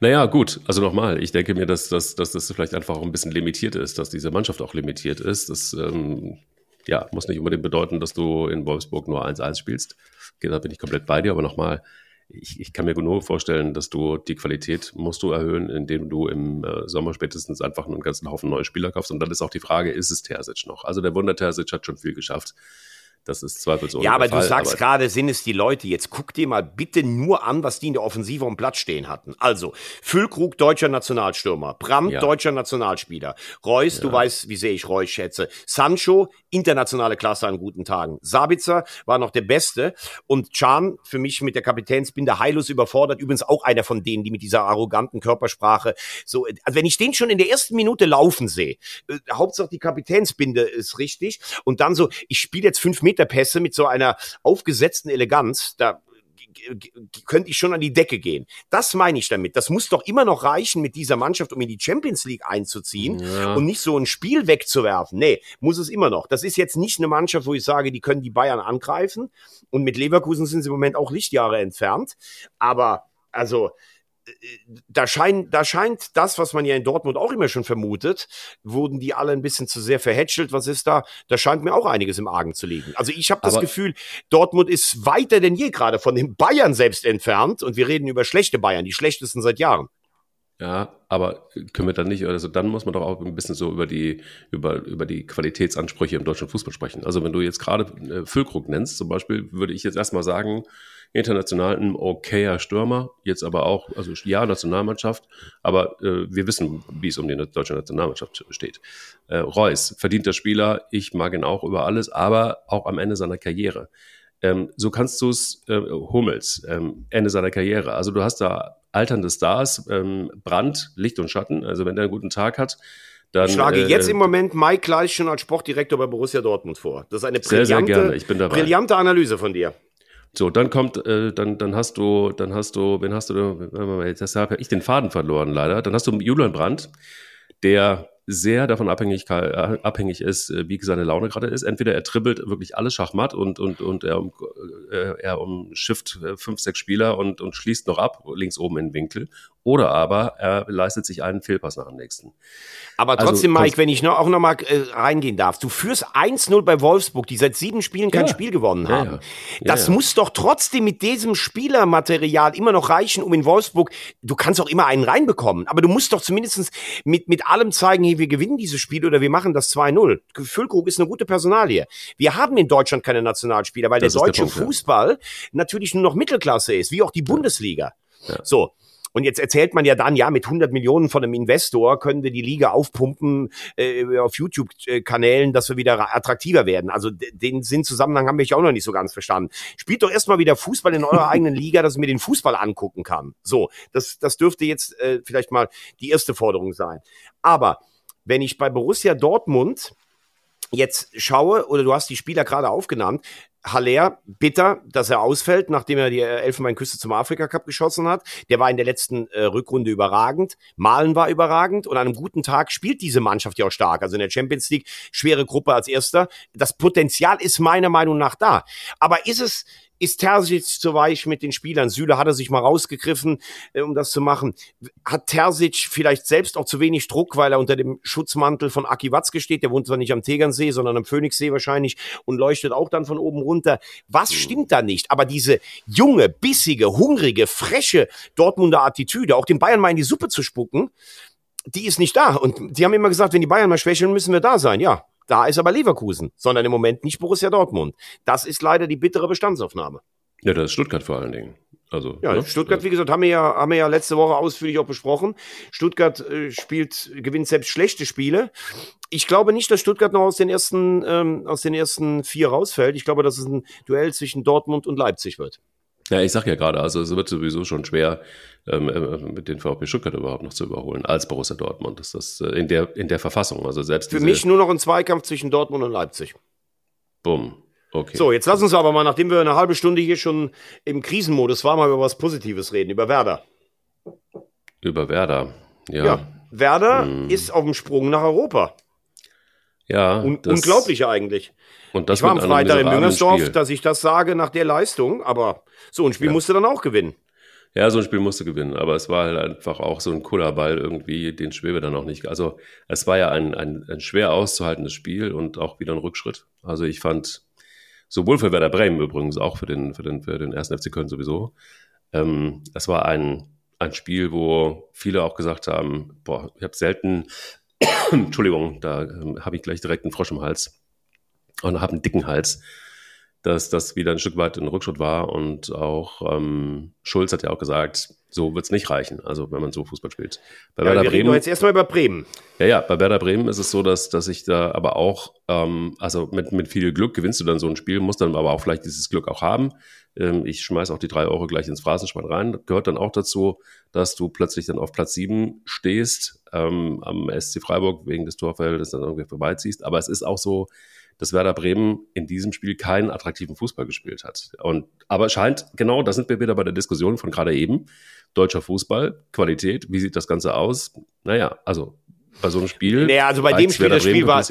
Naja, gut, also nochmal, ich denke mir, dass, dass, dass das vielleicht einfach auch ein bisschen limitiert ist, dass diese Mannschaft auch limitiert ist. Das ähm, ja, muss nicht unbedingt bedeuten, dass du in Wolfsburg nur 1-1 spielst. Okay, da bin ich komplett bei dir, aber nochmal, ich, ich kann mir nur vorstellen, dass du die Qualität musst du erhöhen, indem du im äh, Sommer spätestens einfach einen ganzen Haufen neue Spieler kaufst. Und dann ist auch die Frage, ist es Terzic noch? Also der Wunder Terzic hat schon viel geschafft. Das ist zweifelsohne. Ja, aber du sagst gerade, sind es die Leute. Jetzt guck dir mal bitte nur an, was die in der Offensive am Platz stehen hatten. Also, Füllkrug, deutscher Nationalstürmer. Brandt, ja. deutscher Nationalspieler. Reus, ja. du weißt, wie sehr ich Reus schätze. Sancho, internationale Klasse an guten Tagen. Sabitzer war noch der Beste. Und Can, für mich mit der Kapitänsbinde heillos überfordert. Übrigens auch einer von denen, die mit dieser arroganten Körpersprache so, also wenn ich den schon in der ersten Minute laufen sehe, äh, Hauptsache die Kapitänsbinde ist richtig. Und dann so, ich spiele jetzt fünf Meter Meterpässe mit so einer aufgesetzten Eleganz, da könnte ich schon an die Decke gehen. Das meine ich damit. Das muss doch immer noch reichen mit dieser Mannschaft, um in die Champions League einzuziehen ja. und nicht so ein Spiel wegzuwerfen. Nee, muss es immer noch. Das ist jetzt nicht eine Mannschaft, wo ich sage, die können die Bayern angreifen. Und mit Leverkusen sind sie im Moment auch Lichtjahre entfernt. Aber also da scheint, da scheint das, was man ja in Dortmund auch immer schon vermutet, wurden die alle ein bisschen zu sehr verhätschelt. Was ist da? Da scheint mir auch einiges im Argen zu liegen. Also ich habe das Gefühl, Dortmund ist weiter denn je gerade von den Bayern selbst entfernt und wir reden über schlechte Bayern, die schlechtesten seit Jahren. Ja, aber können wir dann nicht, also dann muss man doch auch ein bisschen so über die, über, über die Qualitätsansprüche im deutschen Fußball sprechen. Also wenn du jetzt gerade äh, Füllkrug nennst, zum Beispiel, würde ich jetzt erstmal sagen, international ein okayer Stürmer, jetzt aber auch, also ja, Nationalmannschaft, aber äh, wir wissen, wie es um die deutsche Nationalmannschaft steht. Äh, Reus, verdienter Spieler, ich mag ihn auch über alles, aber auch am Ende seiner Karriere. Ähm, so kannst du es, äh, Hummels, ähm, Ende seiner Karriere. Also du hast da alternde Stars, ähm, Brand, Licht und Schatten. Also wenn der einen guten Tag hat, dann, ich schlage äh, jetzt im Moment Mike Gleich schon als Sportdirektor bei Borussia Dortmund vor. Das ist eine brillante, sehr, sehr brillante Analyse von dir. So, dann kommt, äh, dann, dann hast du, dann hast du, wen hast du, jetzt habe ich den Faden verloren leider. Dann hast du Julian Brandt, der sehr davon abhängig, äh, abhängig ist, äh, wie seine Laune gerade ist. Entweder er dribbelt wirklich alles Schachmatt und, und, und er, um, äh, er umschifft fünf, sechs Spieler und, und schließt noch ab, links oben in den Winkel. Oder aber er leistet sich einen Fehlpass nach dem nächsten. Aber also trotzdem, also, Mike, wenn ich noch, auch noch mal äh, reingehen darf, du führst 1-0 bei Wolfsburg, die seit sieben Spielen kein ja, Spiel gewonnen haben. Ja, ja. das muss doch trotzdem mit diesem Spielermaterial immer noch reichen, um in Wolfsburg, du kannst auch immer einen reinbekommen, aber du musst doch zumindest mit, mit allem zeigen, hey, wir gewinnen dieses Spiel oder wir machen das 2-0. Füllkrug ist eine gute Personalie. Wir haben in Deutschland keine Nationalspieler, weil das der deutsche der Punkt, Fußball natürlich nur noch Mittelklasse ist, wie auch die Bundesliga. So, und jetzt erzählt man ja dann, ja, mit 100 Millionen von einem Investor können wir die Liga aufpumpen äh, auf YouTube-Kanälen, dass wir wieder attraktiver werden. Also den Sinnzusammenhang haben wir auch noch nicht so ganz verstanden. Spielt doch erstmal wieder Fußball in eurer eigenen Liga, dass ich mir den Fußball angucken kann. So, das, das dürfte jetzt äh, vielleicht mal die erste Forderung sein. Aber wenn ich bei Borussia Dortmund jetzt schaue, oder du hast die Spieler gerade aufgenannt, Haller, bitter, dass er ausfällt, nachdem er die Elfenbeinküste zum Afrika Cup geschossen hat. Der war in der letzten äh, Rückrunde überragend. Malen war überragend und an einem guten Tag spielt diese Mannschaft ja auch stark. Also in der Champions League schwere Gruppe als erster. Das Potenzial ist meiner Meinung nach da. Aber ist es, ist Terzic zu weich mit den Spielern? Süle hat er sich mal rausgegriffen, äh, um das zu machen. Hat Terzic vielleicht selbst auch zu wenig Druck, weil er unter dem Schutzmantel von Aki Watzke steht? Der wohnt zwar nicht am Tegernsee, sondern am Phoenixsee wahrscheinlich und leuchtet auch dann von oben runter. Was hm. stimmt da nicht? Aber diese junge, bissige, hungrige, freche Dortmunder Attitüde, auch den Bayern mal in die Suppe zu spucken, die ist nicht da. Und die haben immer gesagt, wenn die Bayern mal schwächeln, müssen wir da sein. Ja, da ist aber Leverkusen, sondern im Moment nicht Borussia Dortmund. Das ist leider die bittere Bestandsaufnahme. Ja, das ist Stuttgart vor allen Dingen. Also, ja, ne? Stuttgart, wie gesagt, haben wir ja, haben wir ja letzte Woche ausführlich auch besprochen. Stuttgart äh, spielt, gewinnt selbst schlechte Spiele. Ich glaube nicht, dass Stuttgart noch aus den ersten, ähm, aus den ersten vier rausfällt. Ich glaube, dass es ein Duell zwischen Dortmund und Leipzig wird. Ja, ich sag ja gerade, also es wird sowieso schon schwer, ähm, äh, mit den VfB Stuttgart überhaupt noch zu überholen, als Borussia Dortmund. Das ist das äh, in der, in der Verfassung. Also selbst Für mich nur noch ein Zweikampf zwischen Dortmund und Leipzig. Bumm. Okay. So, jetzt lass uns aber mal, nachdem wir eine halbe Stunde hier schon im Krisenmodus waren, mal über was Positives reden, über Werder. Über Werder, ja. ja Werder hm. ist auf dem Sprung nach Europa. Ja. Un unglaublich eigentlich. Und das ich war am Freitag in Müngersdorf, dass ich das sage nach der Leistung, aber so ein Spiel ja. musste dann auch gewinnen. Ja, so ein Spiel musste gewinnen, aber es war halt einfach auch so ein cooler Ball irgendwie, den Schwebe dann auch nicht. Also es war ja ein, ein, ein schwer auszuhaltendes Spiel und auch wieder ein Rückschritt. Also ich fand, sowohl für Werder Bremen übrigens, auch für den, für den, für den ersten FC Köln sowieso, ähm, es war ein, ein Spiel, wo viele auch gesagt haben, boah, ich habe selten, Entschuldigung, da ähm, habe ich gleich direkt einen Frosch im Hals und habe einen dicken Hals, dass das wieder ein Stück weit ein Rückschritt war. Und auch ähm, Schulz hat ja auch gesagt, so wird es nicht reichen, also wenn man so Fußball spielt. Bei ja, Werder wir Bremen, reden jetzt erstmal über Bremen. Ja, ja, bei Werder Bremen ist es so, dass, dass ich da aber auch, ähm, also mit, mit viel Glück gewinnst du dann so ein Spiel, musst dann aber auch vielleicht dieses Glück auch haben. Ähm, ich schmeiß auch die drei Euro gleich ins Phrasenschwein rein. Das gehört dann auch dazu, dass du plötzlich dann auf Platz sieben stehst, ähm, am SC Freiburg wegen des Torfeldes dann irgendwie vorbeiziehst. Aber es ist auch so, dass Werder Bremen in diesem Spiel keinen attraktiven Fußball gespielt hat. Und, aber scheint, genau, da sind wir wieder bei der Diskussion von gerade eben. Deutscher Fußball, Qualität, wie sieht das Ganze aus? Naja, also bei so einem Spiel. Naja, also bei dem Spiel, das Spiel war,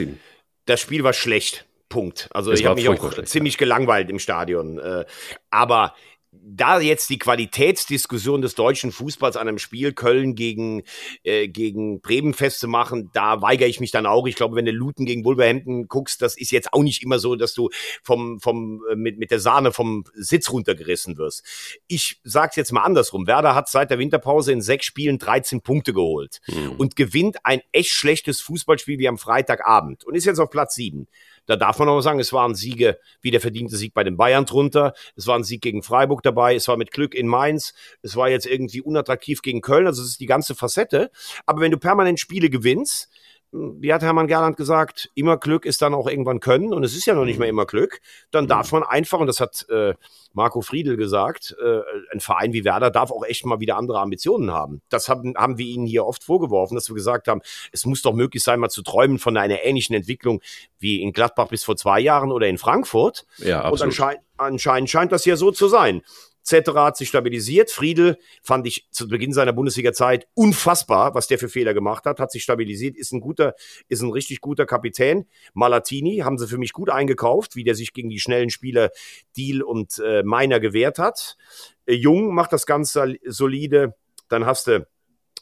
das Spiel war schlecht. Punkt. Also es ich habe mich auch schlecht, ziemlich ja. gelangweilt im Stadion. Äh, aber da jetzt die Qualitätsdiskussion des deutschen Fußballs an einem Spiel Köln gegen, äh, gegen Bremen festzumachen, da weigere ich mich dann auch. Ich glaube, wenn du Luton gegen Wolverhampton guckst, das ist jetzt auch nicht immer so, dass du vom, vom, äh, mit, mit der Sahne vom Sitz runtergerissen wirst. Ich sag's jetzt mal andersrum. Werder hat seit der Winterpause in sechs Spielen 13 Punkte geholt mhm. und gewinnt ein echt schlechtes Fußballspiel wie am Freitagabend und ist jetzt auf Platz sieben. Da darf man aber sagen, es waren Siege, wie der verdiente Sieg bei den Bayern drunter. Es war ein Sieg gegen Freiburg dabei. Es war mit Glück in Mainz. Es war jetzt irgendwie unattraktiv gegen Köln. Also es ist die ganze Facette. Aber wenn du permanent Spiele gewinnst, wie hat Hermann Gerland gesagt, immer Glück ist dann auch irgendwann Können und es ist ja noch nicht mehr immer Glück, dann darf man einfach, und das hat äh, Marco Friedel gesagt, äh, ein Verein wie Werder darf auch echt mal wieder andere Ambitionen haben. Das haben, haben wir ihnen hier oft vorgeworfen, dass wir gesagt haben, es muss doch möglich sein, mal zu träumen von einer ähnlichen Entwicklung wie in Gladbach bis vor zwei Jahren oder in Frankfurt. Ja, absolut. Und anscheinend, anscheinend scheint das ja so zu sein. Cetera hat sich stabilisiert. Friedel fand ich zu Beginn seiner Bundesliga-Zeit unfassbar, was der für Fehler gemacht hat. Hat sich stabilisiert, ist ein guter, ist ein richtig guter Kapitän. Malatini haben sie für mich gut eingekauft, wie der sich gegen die schnellen Spieler Deal und äh, Meiner gewehrt hat. Äh, Jung macht das Ganze solide. Dann hast du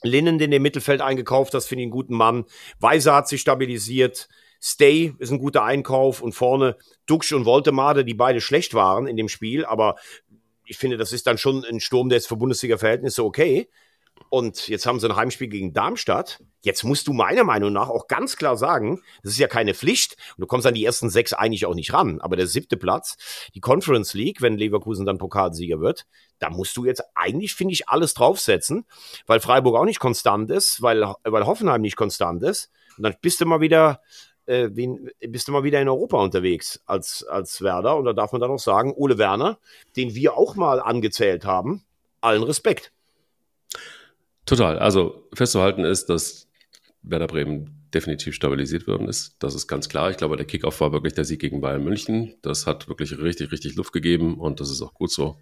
Linnen, den im Mittelfeld eingekauft hast, finde ich einen guten Mann. Weiser hat sich stabilisiert. Stay ist ein guter Einkauf und vorne Duxch und Voltemade, die beide schlecht waren in dem Spiel, aber ich finde, das ist dann schon ein Sturm, der jetzt für Bundesliga-Verhältnisse okay. Und jetzt haben sie ein Heimspiel gegen Darmstadt. Jetzt musst du meiner Meinung nach auch ganz klar sagen, das ist ja keine Pflicht. Und du kommst an die ersten sechs eigentlich auch nicht ran. Aber der siebte Platz, die Conference League, wenn Leverkusen dann Pokalsieger wird, da musst du jetzt eigentlich, finde ich, alles draufsetzen, weil Freiburg auch nicht konstant ist, weil, weil Hoffenheim nicht konstant ist. Und dann bist du mal wieder äh, wen, bist du mal wieder in Europa unterwegs als, als Werder. Und da darf man dann auch sagen, Ole Werner, den wir auch mal angezählt haben, allen Respekt. Total. Also festzuhalten ist, dass Werder Bremen definitiv stabilisiert worden ist. Das ist ganz klar. Ich glaube, der Kickoff war wirklich der Sieg gegen Bayern München. Das hat wirklich richtig, richtig Luft gegeben und das ist auch gut so.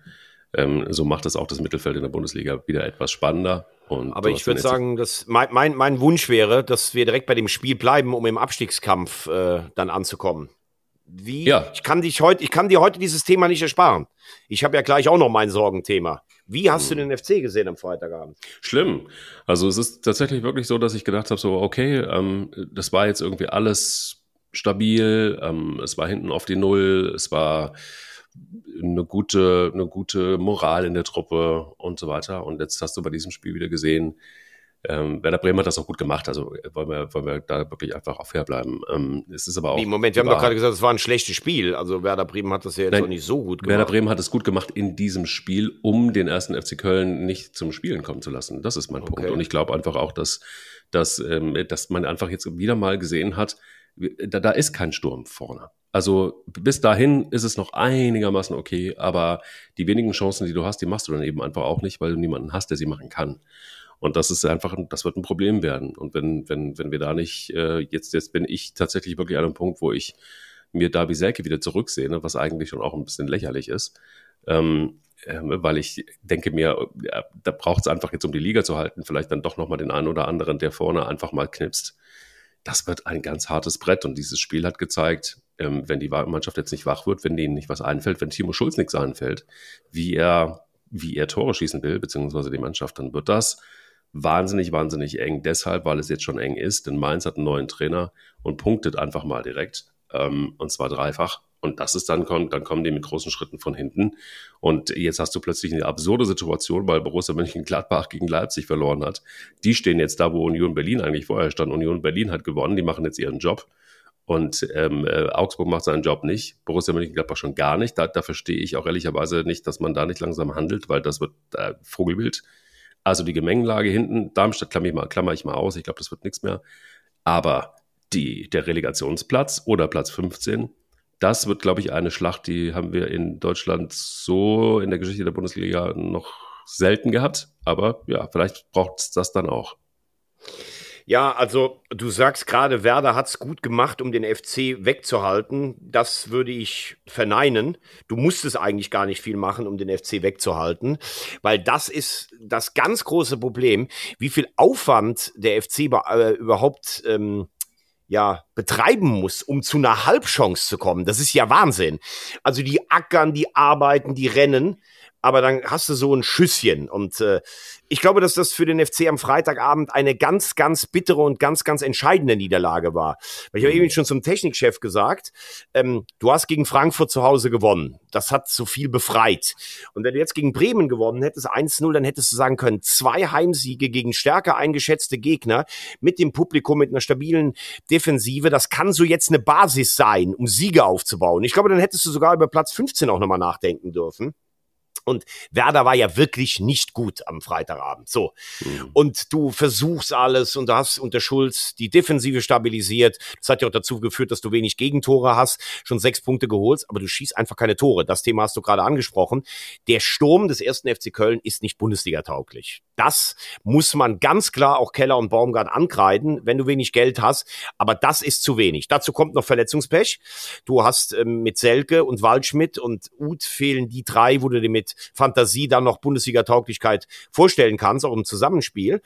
Ähm, so macht es auch das Mittelfeld in der Bundesliga wieder etwas spannender. Und Aber ich würde sagen, dass mein, mein, mein Wunsch wäre, dass wir direkt bei dem Spiel bleiben, um im Abstiegskampf äh, dann anzukommen. Wie? Ja. Ich kann dich heute, ich kann dir heute dieses Thema nicht ersparen. Ich habe ja gleich auch noch mein Sorgenthema. Wie hast hm. du den FC gesehen am Freitagabend? Schlimm. Also es ist tatsächlich wirklich so, dass ich gedacht habe, so okay, ähm, das war jetzt irgendwie alles stabil. Ähm, es war hinten auf die Null. Es war eine gute, eine gute Moral in der Truppe und so weiter. Und jetzt hast du bei diesem Spiel wieder gesehen, ähm, Werder Bremen hat das auch gut gemacht, also wollen wir, wollen wir da wirklich einfach auch fair bleiben. Ähm, es ist aber auch. Nee, Moment, wir haben doch gerade gesagt, es war ein schlechtes Spiel. Also Werder Bremen hat das ja jetzt Nein, auch nicht so gut gemacht. Werder Bremen hat es gut gemacht in diesem Spiel, um den ersten FC Köln nicht zum Spielen kommen zu lassen. Das ist mein okay. Punkt. Und ich glaube einfach auch, dass, dass, ähm, dass man einfach jetzt wieder mal gesehen hat, da, da ist kein Sturm vorne. Also bis dahin ist es noch einigermaßen okay, aber die wenigen Chancen, die du hast, die machst du dann eben einfach auch nicht, weil du niemanden hast, der sie machen kann. Und das ist einfach, das wird ein Problem werden. Und wenn, wenn, wenn wir da nicht, äh, jetzt, jetzt bin ich tatsächlich wirklich an einem Punkt, wo ich mir Darby Selke wieder zurücksehne, was eigentlich schon auch ein bisschen lächerlich ist. Ähm, äh, weil ich denke mir, da braucht es einfach jetzt, um die Liga zu halten, vielleicht dann doch nochmal den einen oder anderen, der vorne einfach mal knipst. Das wird ein ganz hartes Brett und dieses Spiel hat gezeigt, ähm, wenn die Mannschaft jetzt nicht wach wird, wenn denen nicht was einfällt, wenn Timo Schulz nichts einfällt, wie er, wie er Tore schießen will, beziehungsweise die Mannschaft, dann wird das wahnsinnig, wahnsinnig eng. Deshalb, weil es jetzt schon eng ist, denn Mainz hat einen neuen Trainer und punktet einfach mal direkt. Ähm, und zwar dreifach. Und das ist dann, dann kommen die mit großen Schritten von hinten. Und jetzt hast du plötzlich eine absurde Situation, weil Borussia Mönchengladbach gegen Leipzig verloren hat. Die stehen jetzt da, wo Union Berlin eigentlich vorher stand. Union Berlin hat gewonnen, die machen jetzt ihren Job. Und ähm, äh, Augsburg macht seinen Job nicht, Borussia Mönchengladbach schon gar nicht. Da, da verstehe ich auch ehrlicherweise nicht, dass man da nicht langsam handelt, weil das wird äh, Vogelbild. Also die Gemengenlage hinten, Darmstadt klammer ich mal, klammer ich mal aus, ich glaube, das wird nichts mehr. Aber die, der Relegationsplatz oder Platz 15, das wird, glaube ich, eine Schlacht, die haben wir in Deutschland so in der Geschichte der Bundesliga noch selten gehabt. Aber ja, vielleicht braucht es das dann auch. Ja, also du sagst gerade, Werder hat's gut gemacht, um den FC wegzuhalten. Das würde ich verneinen. Du musstest eigentlich gar nicht viel machen, um den FC wegzuhalten, weil das ist das ganz große Problem, wie viel Aufwand der FC äh, überhaupt ähm, ja, betreiben muss, um zu einer Halbchance zu kommen. Das ist ja Wahnsinn. Also die ackern, die arbeiten, die rennen aber dann hast du so ein Schüsschen. Und äh, ich glaube, dass das für den FC am Freitagabend eine ganz, ganz bittere und ganz, ganz entscheidende Niederlage war. Weil ich habe mhm. eben schon zum Technikchef gesagt, ähm, du hast gegen Frankfurt zu Hause gewonnen. Das hat so viel befreit. Und wenn du jetzt gegen Bremen gewonnen hättest, 1-0, dann hättest du sagen können, zwei Heimsiege gegen stärker eingeschätzte Gegner mit dem Publikum, mit einer stabilen Defensive, das kann so jetzt eine Basis sein, um Siege aufzubauen. Ich glaube, dann hättest du sogar über Platz 15 auch nochmal nachdenken dürfen. Und Werder war ja wirklich nicht gut am Freitagabend. So. Mhm. Und du versuchst alles und du hast unter Schulz die Defensive stabilisiert. Das hat ja auch dazu geführt, dass du wenig Gegentore hast, schon sechs Punkte geholt, aber du schießt einfach keine Tore. Das Thema hast du gerade angesprochen. Der Sturm des ersten FC Köln ist nicht Bundesliga-tauglich. Das muss man ganz klar auch Keller und Baumgart ankreiden, wenn du wenig Geld hast. Aber das ist zu wenig. Dazu kommt noch Verletzungspech. Du hast ähm, mit Selke und Waldschmidt und Uth fehlen die drei, wo du dir mit Fantasie dann noch Bundesliga-Tauglichkeit vorstellen kannst, auch im Zusammenspiel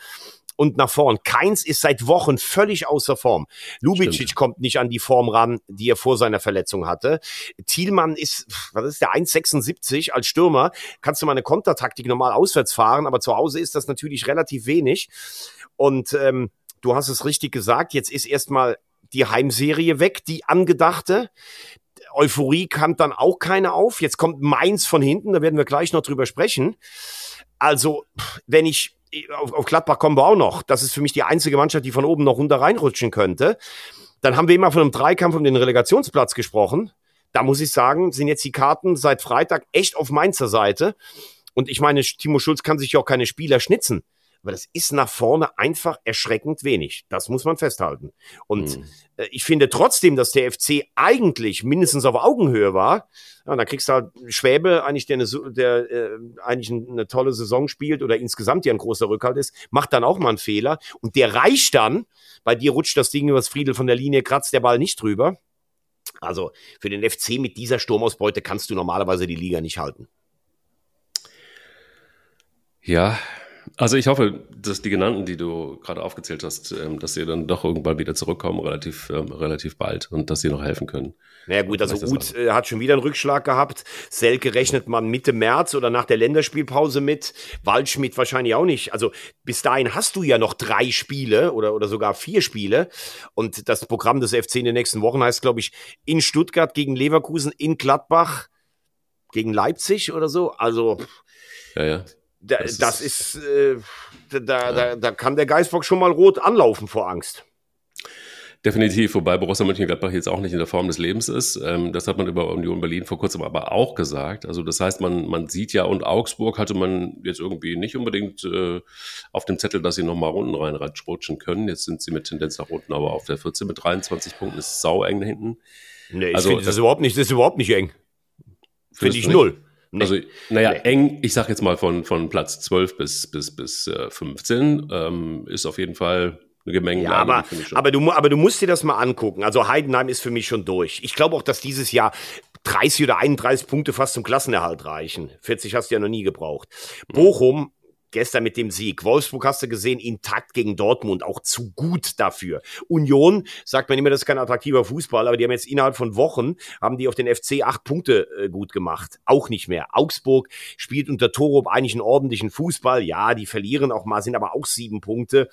und nach vorn. Keins ist seit Wochen völlig außer Form. Lubicic Stimmt. kommt nicht an die Form ran, die er vor seiner Verletzung hatte. Thielmann ist, was ist der, 1,76 als Stürmer. Kannst du mal eine Kontertaktik normal auswärts fahren, aber zu Hause ist das natürlich relativ wenig. Und ähm, du hast es richtig gesagt, jetzt ist erstmal die Heimserie weg, die angedachte. Euphorie kann dann auch keine auf. Jetzt kommt Mainz von hinten, da werden wir gleich noch drüber sprechen. Also, wenn ich auf, auf Gladbach kommen wir auch noch. Das ist für mich die einzige Mannschaft, die von oben noch runter reinrutschen könnte. Dann haben wir immer von einem Dreikampf um den Relegationsplatz gesprochen. Da muss ich sagen, sind jetzt die Karten seit Freitag echt auf Mainzer Seite. Und ich meine, Timo Schulz kann sich ja auch keine Spieler schnitzen. Aber das ist nach vorne einfach erschreckend wenig. Das muss man festhalten. Und mhm. äh, ich finde trotzdem, dass der FC eigentlich mindestens auf Augenhöhe war. Ja, da kriegst du halt Schwäbe, eigentlich der, eine, der äh, eigentlich eine tolle Saison spielt oder insgesamt ja ein großer Rückhalt ist, macht dann auch mal einen Fehler. Und der reicht dann. Bei dir rutscht das Ding übers Friedel von der Linie, kratzt der Ball nicht drüber. Also für den FC mit dieser Sturmausbeute kannst du normalerweise die Liga nicht halten. Ja, also ich hoffe, dass die genannten, die du gerade aufgezählt hast, ähm, dass sie dann doch irgendwann wieder zurückkommen, relativ, ähm, relativ bald und dass sie noch helfen können. Naja gut, also Uth äh, hat schon wieder einen Rückschlag gehabt. Selke rechnet man Mitte März oder nach der Länderspielpause mit. Waldschmidt wahrscheinlich auch nicht. Also bis dahin hast du ja noch drei Spiele oder, oder sogar vier Spiele. Und das Programm des FC in den nächsten Wochen heißt, glaube ich, in Stuttgart gegen Leverkusen, in Gladbach gegen Leipzig oder so. Also ja, ja. Da, das, das, ist, ist äh, da, ja. da, da kann der Geistbock schon mal rot anlaufen vor Angst. Definitiv, wobei Borussia Mönchengladbach jetzt auch nicht in der Form des Lebens ist. Ähm, das hat man über Union Berlin vor kurzem aber auch gesagt. Also das heißt, man, man sieht ja, und Augsburg hatte man jetzt irgendwie nicht unbedingt äh, auf dem Zettel, dass sie nochmal unten rein rutschen können. Jetzt sind sie mit Tendenz nach unten, aber auf der 14 mit 23 Punkten ist sau eng da hinten. Nee, ich also, finde, das ist überhaupt nicht, das ist überhaupt nicht eng. Finde ich null. Nee. Also, naja, nee. eng, ich sag jetzt mal von, von Platz 12 bis, bis, bis äh, 15 ähm, ist auf jeden Fall eine Gemenge. Ja, aber, aber, du, aber du musst dir das mal angucken. Also Heidenheim ist für mich schon durch. Ich glaube auch, dass dieses Jahr 30 oder 31 Punkte fast zum Klassenerhalt reichen. 40 hast du ja noch nie gebraucht. Bochum gestern mit dem Sieg. Wolfsburg hast du gesehen, intakt gegen Dortmund, auch zu gut dafür. Union, sagt man immer, das ist kein attraktiver Fußball, aber die haben jetzt innerhalb von Wochen, haben die auf den FC acht Punkte äh, gut gemacht. Auch nicht mehr. Augsburg spielt unter Torup eigentlich einen ordentlichen Fußball. Ja, die verlieren auch mal, sind aber auch sieben Punkte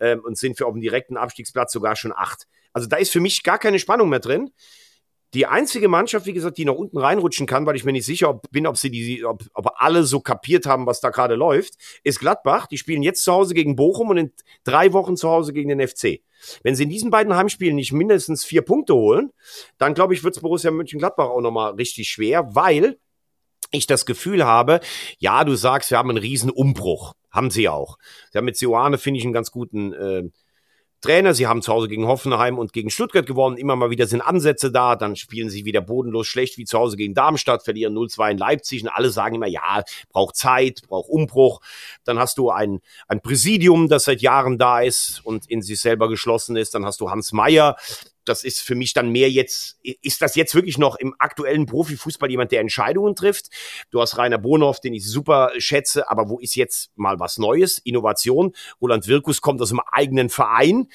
ähm, und sind für auf dem direkten Abstiegsplatz sogar schon acht. Also da ist für mich gar keine Spannung mehr drin. Die einzige Mannschaft, wie gesagt, die nach unten reinrutschen kann, weil ich mir nicht sicher bin, ob sie die, ob, ob alle so kapiert haben, was da gerade läuft, ist Gladbach. Die spielen jetzt zu Hause gegen Bochum und in drei Wochen zu Hause gegen den FC. Wenn sie in diesen beiden Heimspielen nicht mindestens vier Punkte holen, dann glaube ich, wird es Borussia Mönchengladbach auch nochmal richtig schwer, weil ich das Gefühl habe, ja, du sagst, wir haben einen riesen Umbruch. Haben sie auch. Sie haben mit Sioane, finde ich, einen ganz guten äh, Trainer. Sie haben zu Hause gegen Hoffenheim und gegen Stuttgart gewonnen. Immer mal wieder sind Ansätze da. Dann spielen sie wieder bodenlos schlecht wie zu Hause gegen Darmstadt, verlieren 0-2 in Leipzig. Und alle sagen immer, ja, braucht Zeit, braucht Umbruch. Dann hast du ein, ein Präsidium, das seit Jahren da ist und in sich selber geschlossen ist. Dann hast du Hans Meyer, das ist für mich dann mehr jetzt, ist das jetzt wirklich noch im aktuellen Profifußball jemand, der Entscheidungen trifft? Du hast Rainer Bonhoff, den ich super schätze, aber wo ist jetzt mal was Neues? Innovation. Roland Wirkus kommt aus einem eigenen Verein,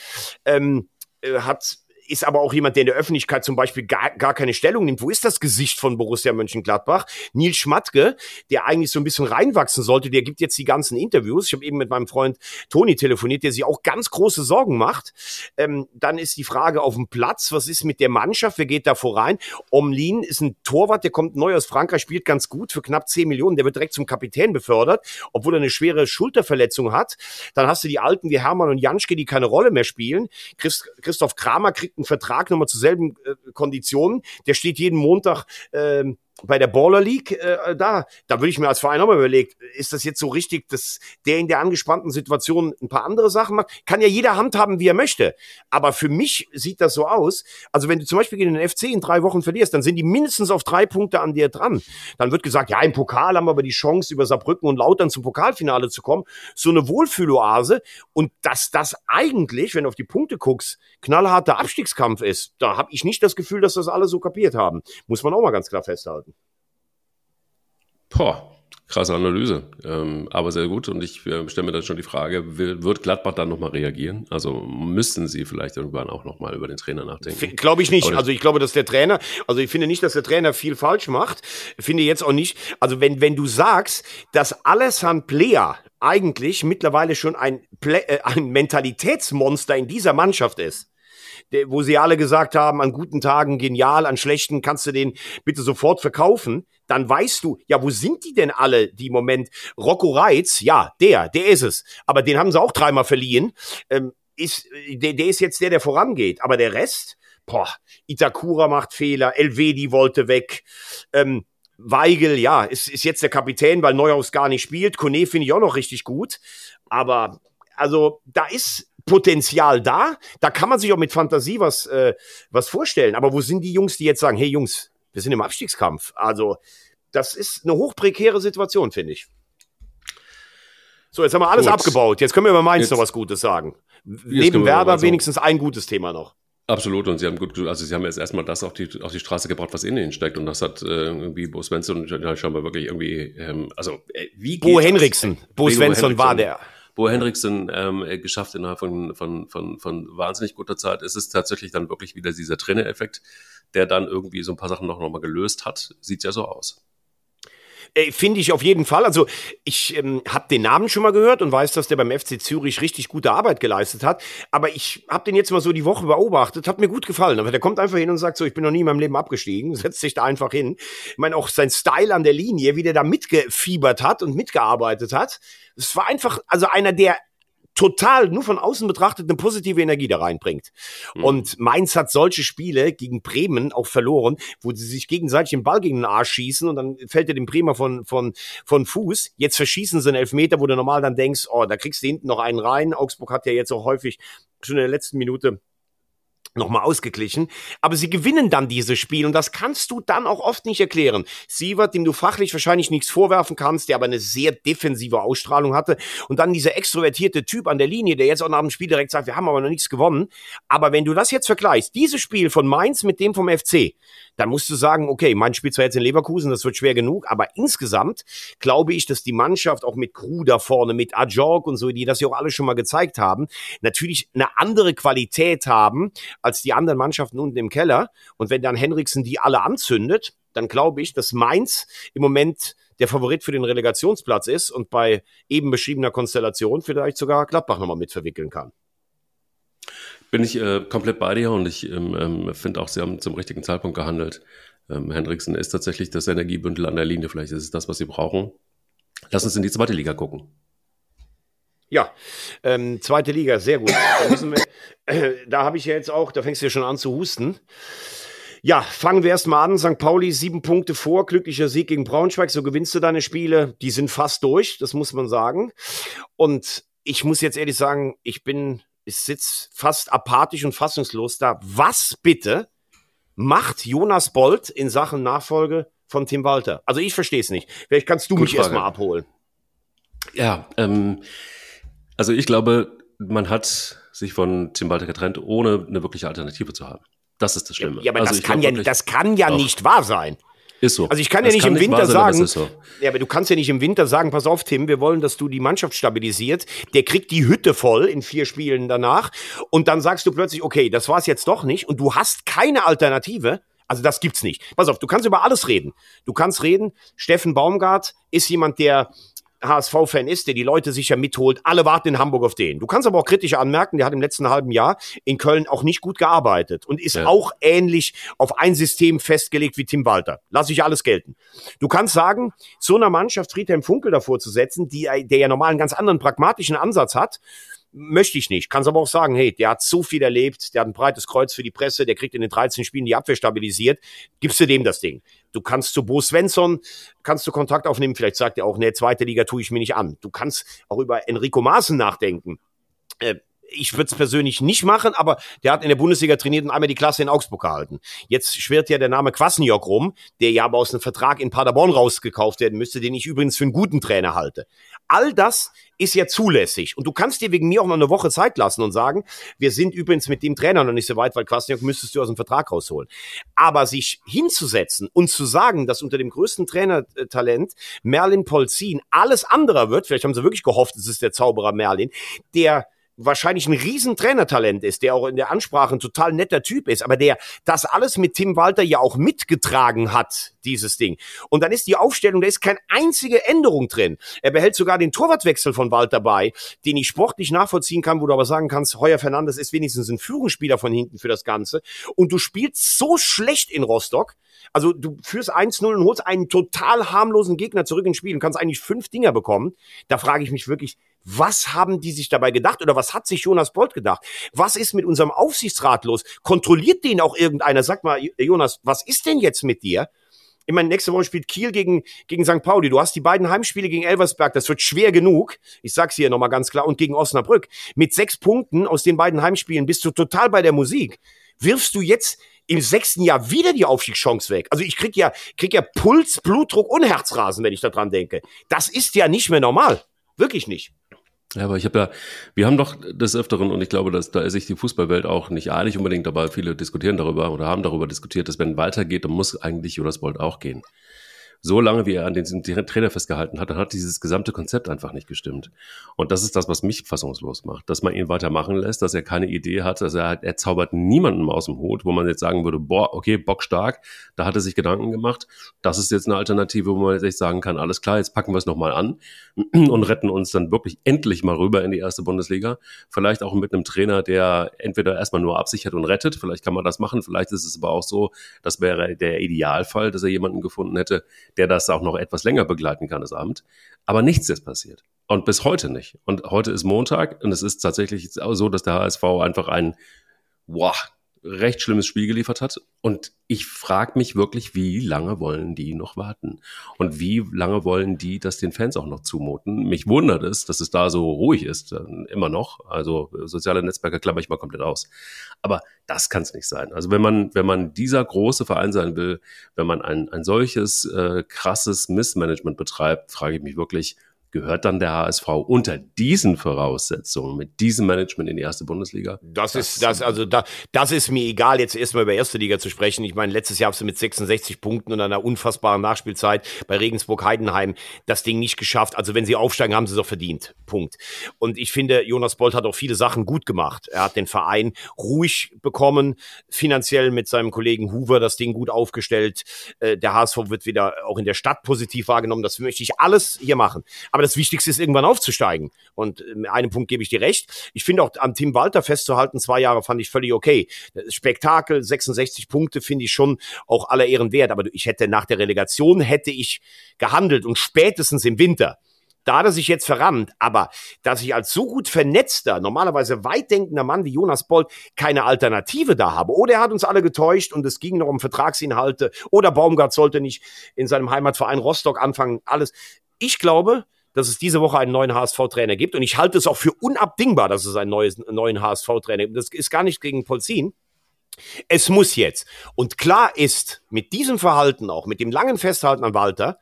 ähm, äh, hat ist aber auch jemand, der in der Öffentlichkeit zum Beispiel gar, gar keine Stellung nimmt. Wo ist das Gesicht von Borussia Mönchengladbach? Nils Schmatke, der eigentlich so ein bisschen reinwachsen sollte, der gibt jetzt die ganzen Interviews. Ich habe eben mit meinem Freund Toni telefoniert, der sich auch ganz große Sorgen macht. Ähm, dann ist die Frage auf dem Platz, was ist mit der Mannschaft? Wer geht da vorein? Omlin ist ein Torwart, der kommt neu aus Frankreich, spielt ganz gut für knapp 10 Millionen. Der wird direkt zum Kapitän befördert, obwohl er eine schwere Schulterverletzung hat. Dann hast du die Alten wie Hermann und Janschke, die keine Rolle mehr spielen. Christ Christoph Kramer kriegt einen Vertrag nochmal zu selben äh, Konditionen. Der steht jeden Montag ähm, bei der Baller League äh, da, da würde ich mir als Verein auch mal überlegt, ist das jetzt so richtig, dass der in der angespannten Situation ein paar andere Sachen macht? Kann ja jeder handhaben, wie er möchte. Aber für mich sieht das so aus. Also wenn du zum Beispiel gegen den FC in drei Wochen verlierst, dann sind die mindestens auf drei Punkte an dir dran. Dann wird gesagt, ja, im Pokal haben wir aber die Chance, über Saarbrücken und Lautern zum Pokalfinale zu kommen. So eine Wohlfühloase. Und dass das eigentlich, wenn du auf die Punkte guckst, knallharter Abstiegskampf ist, da habe ich nicht das Gefühl, dass das alle so kapiert haben. Muss man auch mal ganz klar festhalten. Boah, Krasse Analyse, ähm, aber sehr gut. Und ich äh, stelle mir dann schon die Frage, will, wird Gladbach dann nochmal reagieren? Also müssten sie vielleicht irgendwann auch nochmal über den Trainer nachdenken? Glaube ich nicht. Also ich glaube, dass der Trainer, also ich finde nicht, dass der Trainer viel falsch macht. Finde jetzt auch nicht. Also wenn, wenn du sagst, dass Alessand Plea eigentlich mittlerweile schon ein, Play, äh, ein Mentalitätsmonster in dieser Mannschaft ist, der, wo sie alle gesagt haben, an guten Tagen genial, an schlechten kannst du den bitte sofort verkaufen, dann weißt du, ja, wo sind die denn alle, die im Moment, Rocco Reitz, ja, der, der ist es, aber den haben sie auch dreimal verliehen, ähm, ist, der, der ist jetzt der, der vorangeht, aber der Rest, boah, Itakura macht Fehler, Elvedi wollte weg, ähm, Weigel, ja, ist, ist jetzt der Kapitän, weil Neuhaus gar nicht spielt. Kone finde ich auch noch richtig gut. Aber also da ist Potenzial da. Da kann man sich auch mit Fantasie was, äh, was vorstellen. Aber wo sind die Jungs, die jetzt sagen, hey Jungs, wir sind im Abstiegskampf? Also das ist eine hochprekäre Situation, finde ich. So, jetzt haben wir alles Gut. abgebaut. Jetzt können wir über Mainz jetzt, noch was Gutes sagen. Neben Werder wenigstens ein gutes Thema noch. Absolut, und sie haben gut, also sie haben jetzt erstmal das auf die, auf die Straße gebracht, was in ihnen steckt, und das hat äh, irgendwie Bo Svensson scheinbar wirklich irgendwie, ähm, also äh, wie Bo Henriksen, Bo Svensson war der. Bo Henriksen ähm, geschafft innerhalb von, von, von, von wahnsinnig guter Zeit. Es ist tatsächlich dann wirklich wieder dieser Trainereffekt, der dann irgendwie so ein paar Sachen noch, noch mal gelöst hat. Sieht ja so aus. Äh, Finde ich auf jeden Fall. Also ich ähm, habe den Namen schon mal gehört und weiß, dass der beim FC Zürich richtig gute Arbeit geleistet hat. Aber ich habe den jetzt mal so die Woche beobachtet, hat mir gut gefallen. Aber der kommt einfach hin und sagt so, ich bin noch nie in meinem Leben abgestiegen, setzt sich da einfach hin. Ich meine, auch sein Style an der Linie, wie der da mitgefiebert hat und mitgearbeitet hat. Es war einfach, also einer, der total nur von außen betrachtet eine positive Energie da reinbringt. Mhm. Und Mainz hat solche Spiele gegen Bremen auch verloren, wo sie sich gegenseitig den Ball gegen den Arsch schießen und dann fällt er dem Bremer von, von, von Fuß. Jetzt verschießen sie einen Elfmeter, wo du normal dann denkst, oh, da kriegst du hinten noch einen rein. Augsburg hat ja jetzt auch häufig schon in der letzten Minute nochmal ausgeglichen. Aber sie gewinnen dann dieses Spiel und das kannst du dann auch oft nicht erklären. Sievert, dem du fachlich wahrscheinlich nichts vorwerfen kannst, der aber eine sehr defensive Ausstrahlung hatte und dann dieser extrovertierte Typ an der Linie, der jetzt auch nach dem Spiel direkt sagt, wir haben aber noch nichts gewonnen. Aber wenn du das jetzt vergleichst, dieses Spiel von Mainz mit dem vom FC, dann musst du sagen, okay, mein Spiel zwar jetzt in Leverkusen, das wird schwer genug, aber insgesamt glaube ich, dass die Mannschaft auch mit Crew da vorne, mit Ajorg und so, die das ja auch alle schon mal gezeigt haben, natürlich eine andere Qualität haben als die anderen Mannschaften unten im Keller. Und wenn dann Henriksen die alle anzündet, dann glaube ich, dass Mainz im Moment der Favorit für den Relegationsplatz ist und bei eben beschriebener Konstellation vielleicht sogar Gladbach nochmal mit verwickeln kann. Bin ich äh, komplett bei dir und ich ähm, ähm, finde auch, sie haben zum richtigen Zeitpunkt gehandelt. Ähm, Hendrickson ist tatsächlich das Energiebündel an der Linie. Vielleicht ist es das, was sie brauchen. Lass uns in die zweite Liga gucken. Ja, ähm, zweite Liga, sehr gut. Da, äh, da habe ich ja jetzt auch, da fängst du ja schon an zu husten. Ja, fangen wir erstmal an. St. Pauli sieben Punkte vor, glücklicher Sieg gegen Braunschweig. So gewinnst du deine Spiele. Die sind fast durch, das muss man sagen. Und ich muss jetzt ehrlich sagen, ich bin ich sitze fast apathisch und fassungslos da. Was bitte macht Jonas Bolt in Sachen Nachfolge von Tim Walter? Also ich verstehe es nicht. Vielleicht kannst du Gute mich erstmal abholen. Ja, ähm, also ich glaube, man hat sich von Tim Walter getrennt, ohne eine wirkliche Alternative zu haben. Das ist das Schlimme. Ja, aber also das, kann ja, das kann ja nicht wahr sein. Ist so. Also ich kann das ja nicht im Winter sein, sagen, so. ja, aber du kannst ja nicht im Winter sagen, pass auf, Tim, wir wollen, dass du die Mannschaft stabilisiert. Der kriegt die Hütte voll in vier Spielen danach und dann sagst du plötzlich, okay, das war's jetzt doch nicht und du hast keine Alternative. Also das gibt's nicht. Pass auf, du kannst über alles reden. Du kannst reden, Steffen Baumgart ist jemand, der HSV-Fan ist, der die Leute sicher mitholt. Alle warten in Hamburg auf den. Du kannst aber auch kritisch anmerken, der hat im letzten halben Jahr in Köln auch nicht gut gearbeitet und ist ja. auch ähnlich auf ein System festgelegt wie Tim Walter. Lass ich alles gelten. Du kannst sagen, so einer Mannschaft Friedhelm Funkel davor zu setzen, die, der ja normal einen ganz anderen pragmatischen Ansatz hat, möchte ich nicht. Kannst aber auch sagen, hey, der hat so viel erlebt, der hat ein breites Kreuz für die Presse, der kriegt in den 13 Spielen die Abwehr stabilisiert. Gibst du dem das Ding? Du kannst zu Bo Svensson, kannst du Kontakt aufnehmen, vielleicht sagt er auch, ne, zweite Liga tue ich mir nicht an. Du kannst auch über Enrico Maaßen nachdenken. Äh, ich würde es persönlich nicht machen, aber der hat in der Bundesliga trainiert und einmal die Klasse in Augsburg gehalten. Jetzt schwirrt ja der Name Kwasniok rum, der ja aber aus einem Vertrag in Paderborn rausgekauft werden müsste, den ich übrigens für einen guten Trainer halte. All das ist ja zulässig. Und du kannst dir wegen mir auch noch eine Woche Zeit lassen und sagen, wir sind übrigens mit dem Trainer noch nicht so weit, weil Kwasniok müsstest du aus dem Vertrag rausholen. Aber sich hinzusetzen und zu sagen, dass unter dem größten Trainertalent Merlin Polzin alles anderer wird, vielleicht haben sie wirklich gehofft, es ist der Zauberer Merlin, der wahrscheinlich ein riesen Trainertalent ist, der auch in der Ansprache ein total netter Typ ist, aber der das alles mit Tim Walter ja auch mitgetragen hat, dieses Ding. Und dann ist die Aufstellung, da ist keine einzige Änderung drin. Er behält sogar den Torwartwechsel von Walter bei, den ich sportlich nachvollziehen kann, wo du aber sagen kannst, Heuer Fernandes ist wenigstens ein Führungsspieler von hinten für das Ganze. Und du spielst so schlecht in Rostock, also du führst 1-0 und holst einen total harmlosen Gegner zurück ins Spiel und kannst eigentlich fünf Dinger bekommen. Da frage ich mich wirklich, was haben die sich dabei gedacht oder was hat sich Jonas Bolt gedacht? Was ist mit unserem Aufsichtsrat los? Kontrolliert den auch irgendeiner? Sag mal, Jonas, was ist denn jetzt mit dir? Ich meine, nächste Woche spielt Kiel gegen, gegen St. Pauli. Du hast die beiden Heimspiele gegen Elversberg. Das wird schwer genug. Ich sag's hier nochmal ganz klar. Und gegen Osnabrück. Mit sechs Punkten aus den beiden Heimspielen bist du total bei der Musik. Wirfst du jetzt im sechsten Jahr wieder die Aufstiegschance weg? Also ich krieg ja, krieg ja Puls, Blutdruck und Herzrasen, wenn ich daran denke. Das ist ja nicht mehr normal. Wirklich nicht. Ja, aber ich habe ja, wir haben doch des Öfteren, und ich glaube, dass da ist sich die Fußballwelt auch nicht einig unbedingt, aber viele diskutieren darüber oder haben darüber diskutiert, dass wenn Walter geht, dann muss eigentlich Jonas Bolt auch gehen so lange, wie er an den Trainer festgehalten hat, dann hat dieses gesamte Konzept einfach nicht gestimmt. Und das ist das, was mich fassungslos macht, dass man ihn weitermachen lässt, dass er keine Idee hat, dass er, er zaubert niemanden aus dem Hut, wo man jetzt sagen würde, boah, okay, bockstark, da hat er sich Gedanken gemacht. Das ist jetzt eine Alternative, wo man jetzt sagen kann, alles klar, jetzt packen wir es nochmal an und retten uns dann wirklich endlich mal rüber in die erste Bundesliga. Vielleicht auch mit einem Trainer, der entweder erstmal nur absichert und rettet, vielleicht kann man das machen, vielleicht ist es aber auch so, das wäre der Idealfall, dass er jemanden gefunden hätte, der das auch noch etwas länger begleiten kann, das Amt. Aber nichts ist passiert. Und bis heute nicht. Und heute ist Montag und es ist tatsächlich so, dass der HSV einfach ein, wow, recht schlimmes Spiel geliefert hat. Und ich frage mich wirklich, wie lange wollen die noch warten? Und wie lange wollen die das den Fans auch noch zumuten? Mich wundert es, dass es da so ruhig ist, immer noch. Also soziale Netzwerke klammer ich mal komplett aus. Aber das kann es nicht sein. Also wenn man, wenn man dieser große Verein sein will, wenn man ein, ein solches äh, krasses Missmanagement betreibt, frage ich mich wirklich, gehört dann der HSV unter diesen Voraussetzungen mit diesem Management in die erste Bundesliga? Das, das ist das also da, das ist mir egal jetzt erstmal über erste Liga zu sprechen. Ich meine, letztes Jahr hast du mit 66 Punkten und einer unfassbaren Nachspielzeit bei Regensburg Heidenheim das Ding nicht geschafft. Also wenn sie aufsteigen, haben sie es auch verdient. Punkt. Und ich finde, Jonas Bolt hat auch viele Sachen gut gemacht. Er hat den Verein ruhig bekommen, finanziell mit seinem Kollegen Hoover das Ding gut aufgestellt. Äh, der HSV wird wieder auch in der Stadt positiv wahrgenommen. Das möchte ich alles hier machen. Aber das Wichtigste ist, irgendwann aufzusteigen. Und in ähm, einem Punkt gebe ich dir recht. Ich finde auch am Tim Walter festzuhalten, zwei Jahre fand ich völlig okay. Spektakel, 66 Punkte finde ich schon auch aller Ehren wert. Aber ich hätte nach der Relegation hätte ich gehandelt und spätestens im Winter da hat er sich jetzt verrammt, aber dass ich als so gut vernetzter, normalerweise weitdenkender Mann wie Jonas Bolt keine Alternative da habe, oder er hat uns alle getäuscht und es ging noch um Vertragsinhalte, oder Baumgart sollte nicht in seinem Heimatverein Rostock anfangen, alles. Ich glaube, dass es diese Woche einen neuen HSV-Trainer gibt. Und ich halte es auch für unabdingbar, dass es einen, neues, neuen HSV-Trainer gibt. Das ist gar nicht gegen Polzin. Es muss jetzt. Und klar ist, mit diesem Verhalten auch, mit dem langen Festhalten an Walter,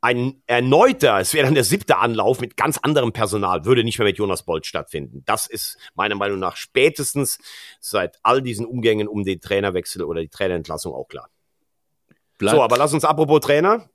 ein erneuter, es wäre dann der siebte Anlauf mit ganz anderem Personal, würde nicht mehr mit Jonas Bolt stattfinden. Das ist meiner Meinung nach spätestens seit all diesen Umgängen um den Trainerwechsel oder die Trainerentlassung auch klar. Bleibt. So, aber lass uns apropos Trainer,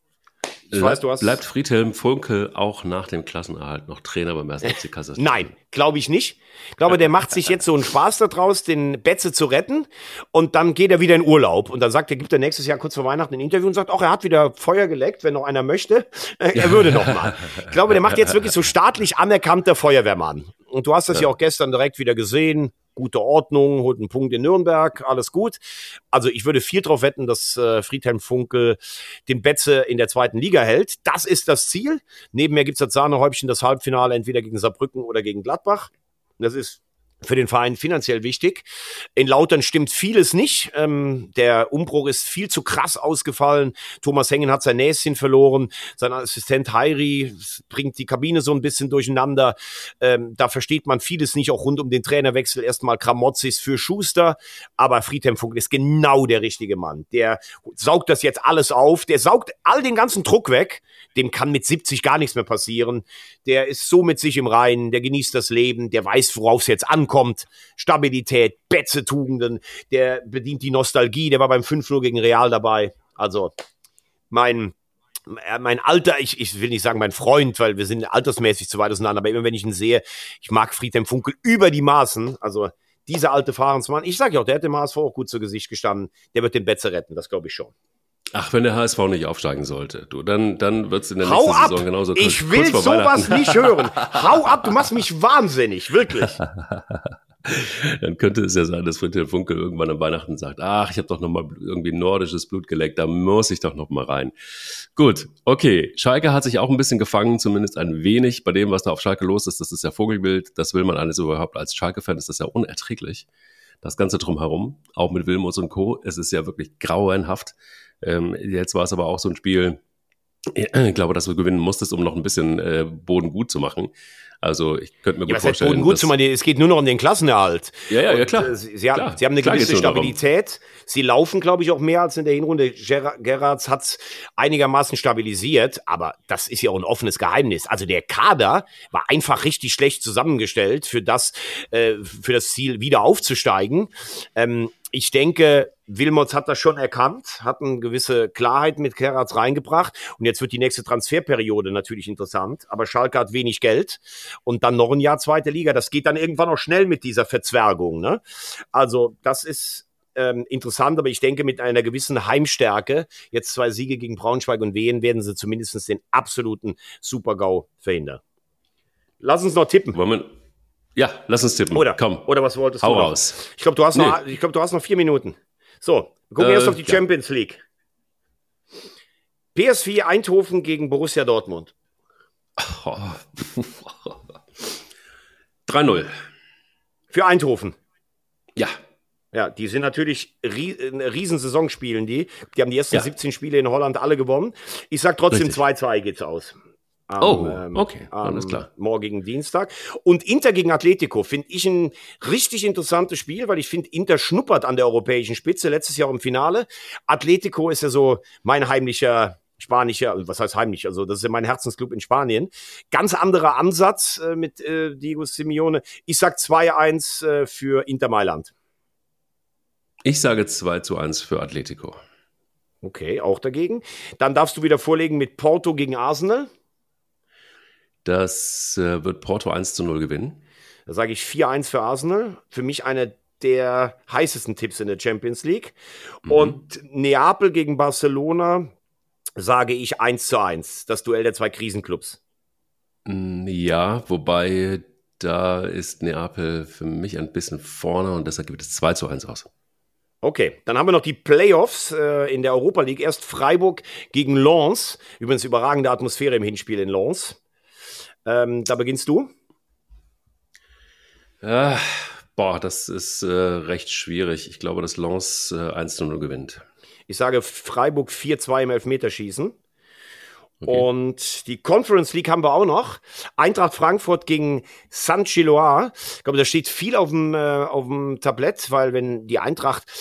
ich weiß, du hast Bleibt Friedhelm Funkel auch nach dem Klassenerhalt noch Trainer beim 1. FC Kaiserslautern? Nein, glaube ich nicht. Ich glaube, der macht sich jetzt so einen Spaß daraus, den Betze zu retten und dann geht er wieder in Urlaub und dann sagt er, gibt er nächstes Jahr kurz vor Weihnachten ein Interview und sagt, auch er hat wieder Feuer geleckt, wenn noch einer möchte, er würde noch mal. Ich glaube, der macht jetzt wirklich so staatlich anerkannter Feuerwehrmann. Und du hast das ja, ja auch gestern direkt wieder gesehen gute Ordnung, holt einen Punkt in Nürnberg, alles gut. Also ich würde viel darauf wetten, dass äh, Friedhelm Funkel den Betze in der zweiten Liga hält. Das ist das Ziel. Nebenher gibt's das Sahnehäubchen, das Halbfinale entweder gegen Saarbrücken oder gegen Gladbach. Das ist für den Verein finanziell wichtig. In Lautern stimmt vieles nicht. Ähm, der Umbruch ist viel zu krass ausgefallen. Thomas Hengen hat sein Näschen verloren. Sein Assistent Heiri bringt die Kabine so ein bisschen durcheinander. Ähm, da versteht man vieles nicht, auch rund um den Trainerwechsel. Erstmal Kramotzis für Schuster. Aber Friedhelm Funkel ist genau der richtige Mann. Der saugt das jetzt alles auf. Der saugt all den ganzen Druck weg. Dem kann mit 70 gar nichts mehr passieren. Der ist so mit sich im Reinen. Der genießt das Leben. Der weiß, worauf es jetzt ankommt kommt. Stabilität, Betze-Tugenden, der bedient die Nostalgie, der war beim 5-0 gegen Real dabei. Also mein, mein Alter, ich, ich will nicht sagen mein Freund, weil wir sind altersmäßig zu weit auseinander, aber immer wenn ich ihn sehe, ich mag Friedhelm Funkel über die Maßen. Also dieser alte Fahrensmann, ich sage ja auch, der hat dem HSV auch gut zu Gesicht gestanden, der wird den Betze retten, das glaube ich schon. Ach, wenn der HSV nicht aufsteigen sollte, du, dann, dann wird es in der Hau nächsten ab! Saison genauso kurz- Ich will kurz sowas nicht hören. Hau ab, du machst mich wahnsinnig, wirklich. Dann könnte es ja sein, dass Friedhelm Funkel irgendwann an Weihnachten sagt, ach, ich habe doch noch mal irgendwie nordisches Blut geleckt, da muss ich doch noch mal rein. Gut, okay. Schalke hat sich auch ein bisschen gefangen, zumindest ein wenig bei dem, was da auf Schalke los ist. Das ist ja Vogelbild. Das will man alles überhaupt als Schalke-Fan, ist das ja unerträglich. Das Ganze drumherum, auch mit Wilmus und Co. Es ist ja wirklich grauenhaft. Ähm, jetzt war es aber auch so ein Spiel, ich glaube, dass du gewinnen musstest, um noch ein bisschen äh, Boden gut zu machen. Also ich könnte mir Ja, gut was heißt vorstellen, Boden gut zu machen? Es geht nur noch um den Klassenerhalt. Ja, ja, ja, Und, klar. äh, Sie, sie, haben, Klar. sie haben eine Klar gewisse. Stabilität. Sie laufen, glaube ich, auch mehr als in der Hinrunde. Ger Gerrards hat einigermaßen stabilisiert, aber das ist ja auch ein offenes Geheimnis. Also der Kader war einfach richtig schlecht zusammengestellt für das, äh, für das Ziel, wieder aufzusteigen. Ähm, ich denke, Wilmots hat das schon erkannt, hat eine gewisse Klarheit mit Gerrards reingebracht. Und jetzt wird die nächste Transferperiode natürlich interessant. Aber Schalke hat wenig Geld und dann noch ein Jahr zweite Liga. Das geht dann irgendwann auch schnell mit dieser Verzwergung. Ne? Also das ist ähm, interessant, aber ich denke, mit einer gewissen Heimstärke, jetzt zwei Siege gegen Braunschweig und Wien, werden sie zumindest den absoluten Super-GAU verhindern. Lass uns noch tippen. Wir, ja, lass uns tippen. Oder, Komm. oder was wolltest Hau du noch? raus. Ich glaube, du, hast noch- ich glaub, du hast noch vier Minuten. So, wir gucken Äh, erst auf die ja. Champions League. PSV Eindhoven gegen Borussia Dortmund. Oh. 3-0. Für Eindhoven. Ja. Ja, die sind natürlich rie Riesensaison spielen die. Die haben die ersten Ja. 17 Spiele in Holland alle gewonnen. Ich sag trotzdem Richtig. 2-2 geht's aus. Am, Oh, okay, am alles klar. Morgigen Dienstag. Und Inter gegen Atletico finde ich ein richtig interessantes Spiel, weil ich finde, Inter schnuppert an der europäischen Spitze. Letztes Jahr im Finale. Atletico ist ja so mein heimlicher spanischer, was heißt heimlich, also das ist ja mein Herzensclub in Spanien. Ganz anderer Ansatz äh, mit äh, Diego Simeone. Ich sag 2-1 äh, für Inter Mailand. Ich sage 2 zu 1 für Atletico. Okay, auch dagegen. Dann darfst du wieder vorlegen mit Porto gegen Arsenal. Das äh, wird Porto 1 zu 0 gewinnen. Da sage ich 4-1 für Arsenal. Für mich einer der heißesten Tipps in der Champions League. Und Neapel gegen Barcelona sage ich 1 zu 1. Das Duell der zwei Krisenclubs. Mm, Ja, wobei da ist Neapel für mich ein bisschen vorne und deshalb gibt es 2 zu 1 aus. Okay, dann haben wir noch die Playoffs äh, in der Europa League. Erst Freiburg gegen Lens. Übrigens überragende Atmosphäre im Hinspiel in Lens. Ähm, da beginnst du. Ah, boah, das ist äh, recht schwierig. Ich glaube, dass Lens äh, 1 zu 0 gewinnt. Ich sage Freiburg 4-2 im Elfmeterschießen. Okay. Und die Conference League haben wir auch noch. Eintracht Frankfurt gegen San Chiloa. Ich glaube, da steht viel auf dem, äh, auf dem Tablett, weil wenn die Eintracht,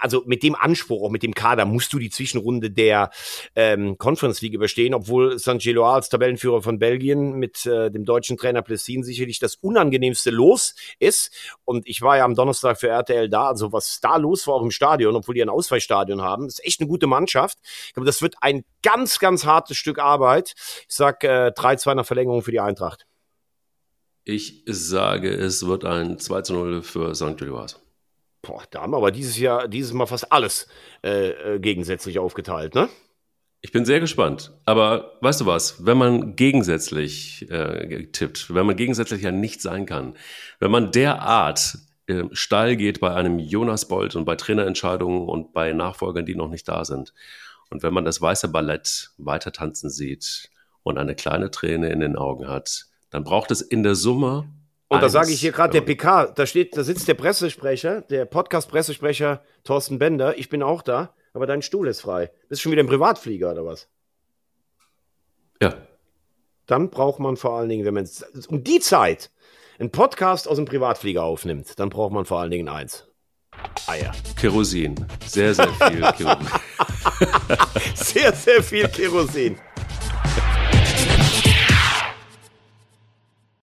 also mit dem Anspruch, auch mit dem Kader, musst du die Zwischenrunde der ähm, Conference League überstehen, obwohl San Chiloa als Tabellenführer von Belgien mit äh, dem deutschen Trainer Plessin sicherlich das unangenehmste Los ist. Und ich war ja am Donnerstag für RTL da, also was da los war auch im Stadion, obwohl die ein Ausweichstadion haben, ist echt eine gute Mannschaft. Ich glaube, das wird ein ganz, ganz hartes Stück Arbeit. Ich sag äh, 3-2 nach Verlängerung für die Eintracht. Ich sage, es wird ein 2 zu 0 für St. Gilloise. Boah, da haben wir aber dieses Jahr, dieses Mal fast alles äh, äh, gegensätzlich aufgeteilt, ne? Ich bin sehr gespannt. Aber weißt du was? Wenn man gegensätzlich äh, tippt, wenn man gegensätzlich ja nicht sein kann, wenn man derart äh, steil geht bei einem Jonas Bolt und bei Trainerentscheidungen und bei Nachfolgern, die noch nicht da sind, und wenn man das weiße Ballett weiter tanzen sieht und eine kleine Träne in den Augen hat, dann braucht es in der Summe Und da sage ich hier gerade der PK, da steht, da sitzt der Pressesprecher, der Podcast-Pressesprecher Thorsten Bender. Ich bin auch da, aber dein Stuhl ist frei. Bist du schon wieder im Privatflieger oder was? Ja. Dann braucht man vor allen Dingen, wenn man um die Zeit einen Podcast aus dem Privatflieger aufnimmt, dann braucht man vor allen Dingen eins. Eier. Kerosin. Sehr, sehr viel Kerosin. Sehr, sehr viel Kerosin.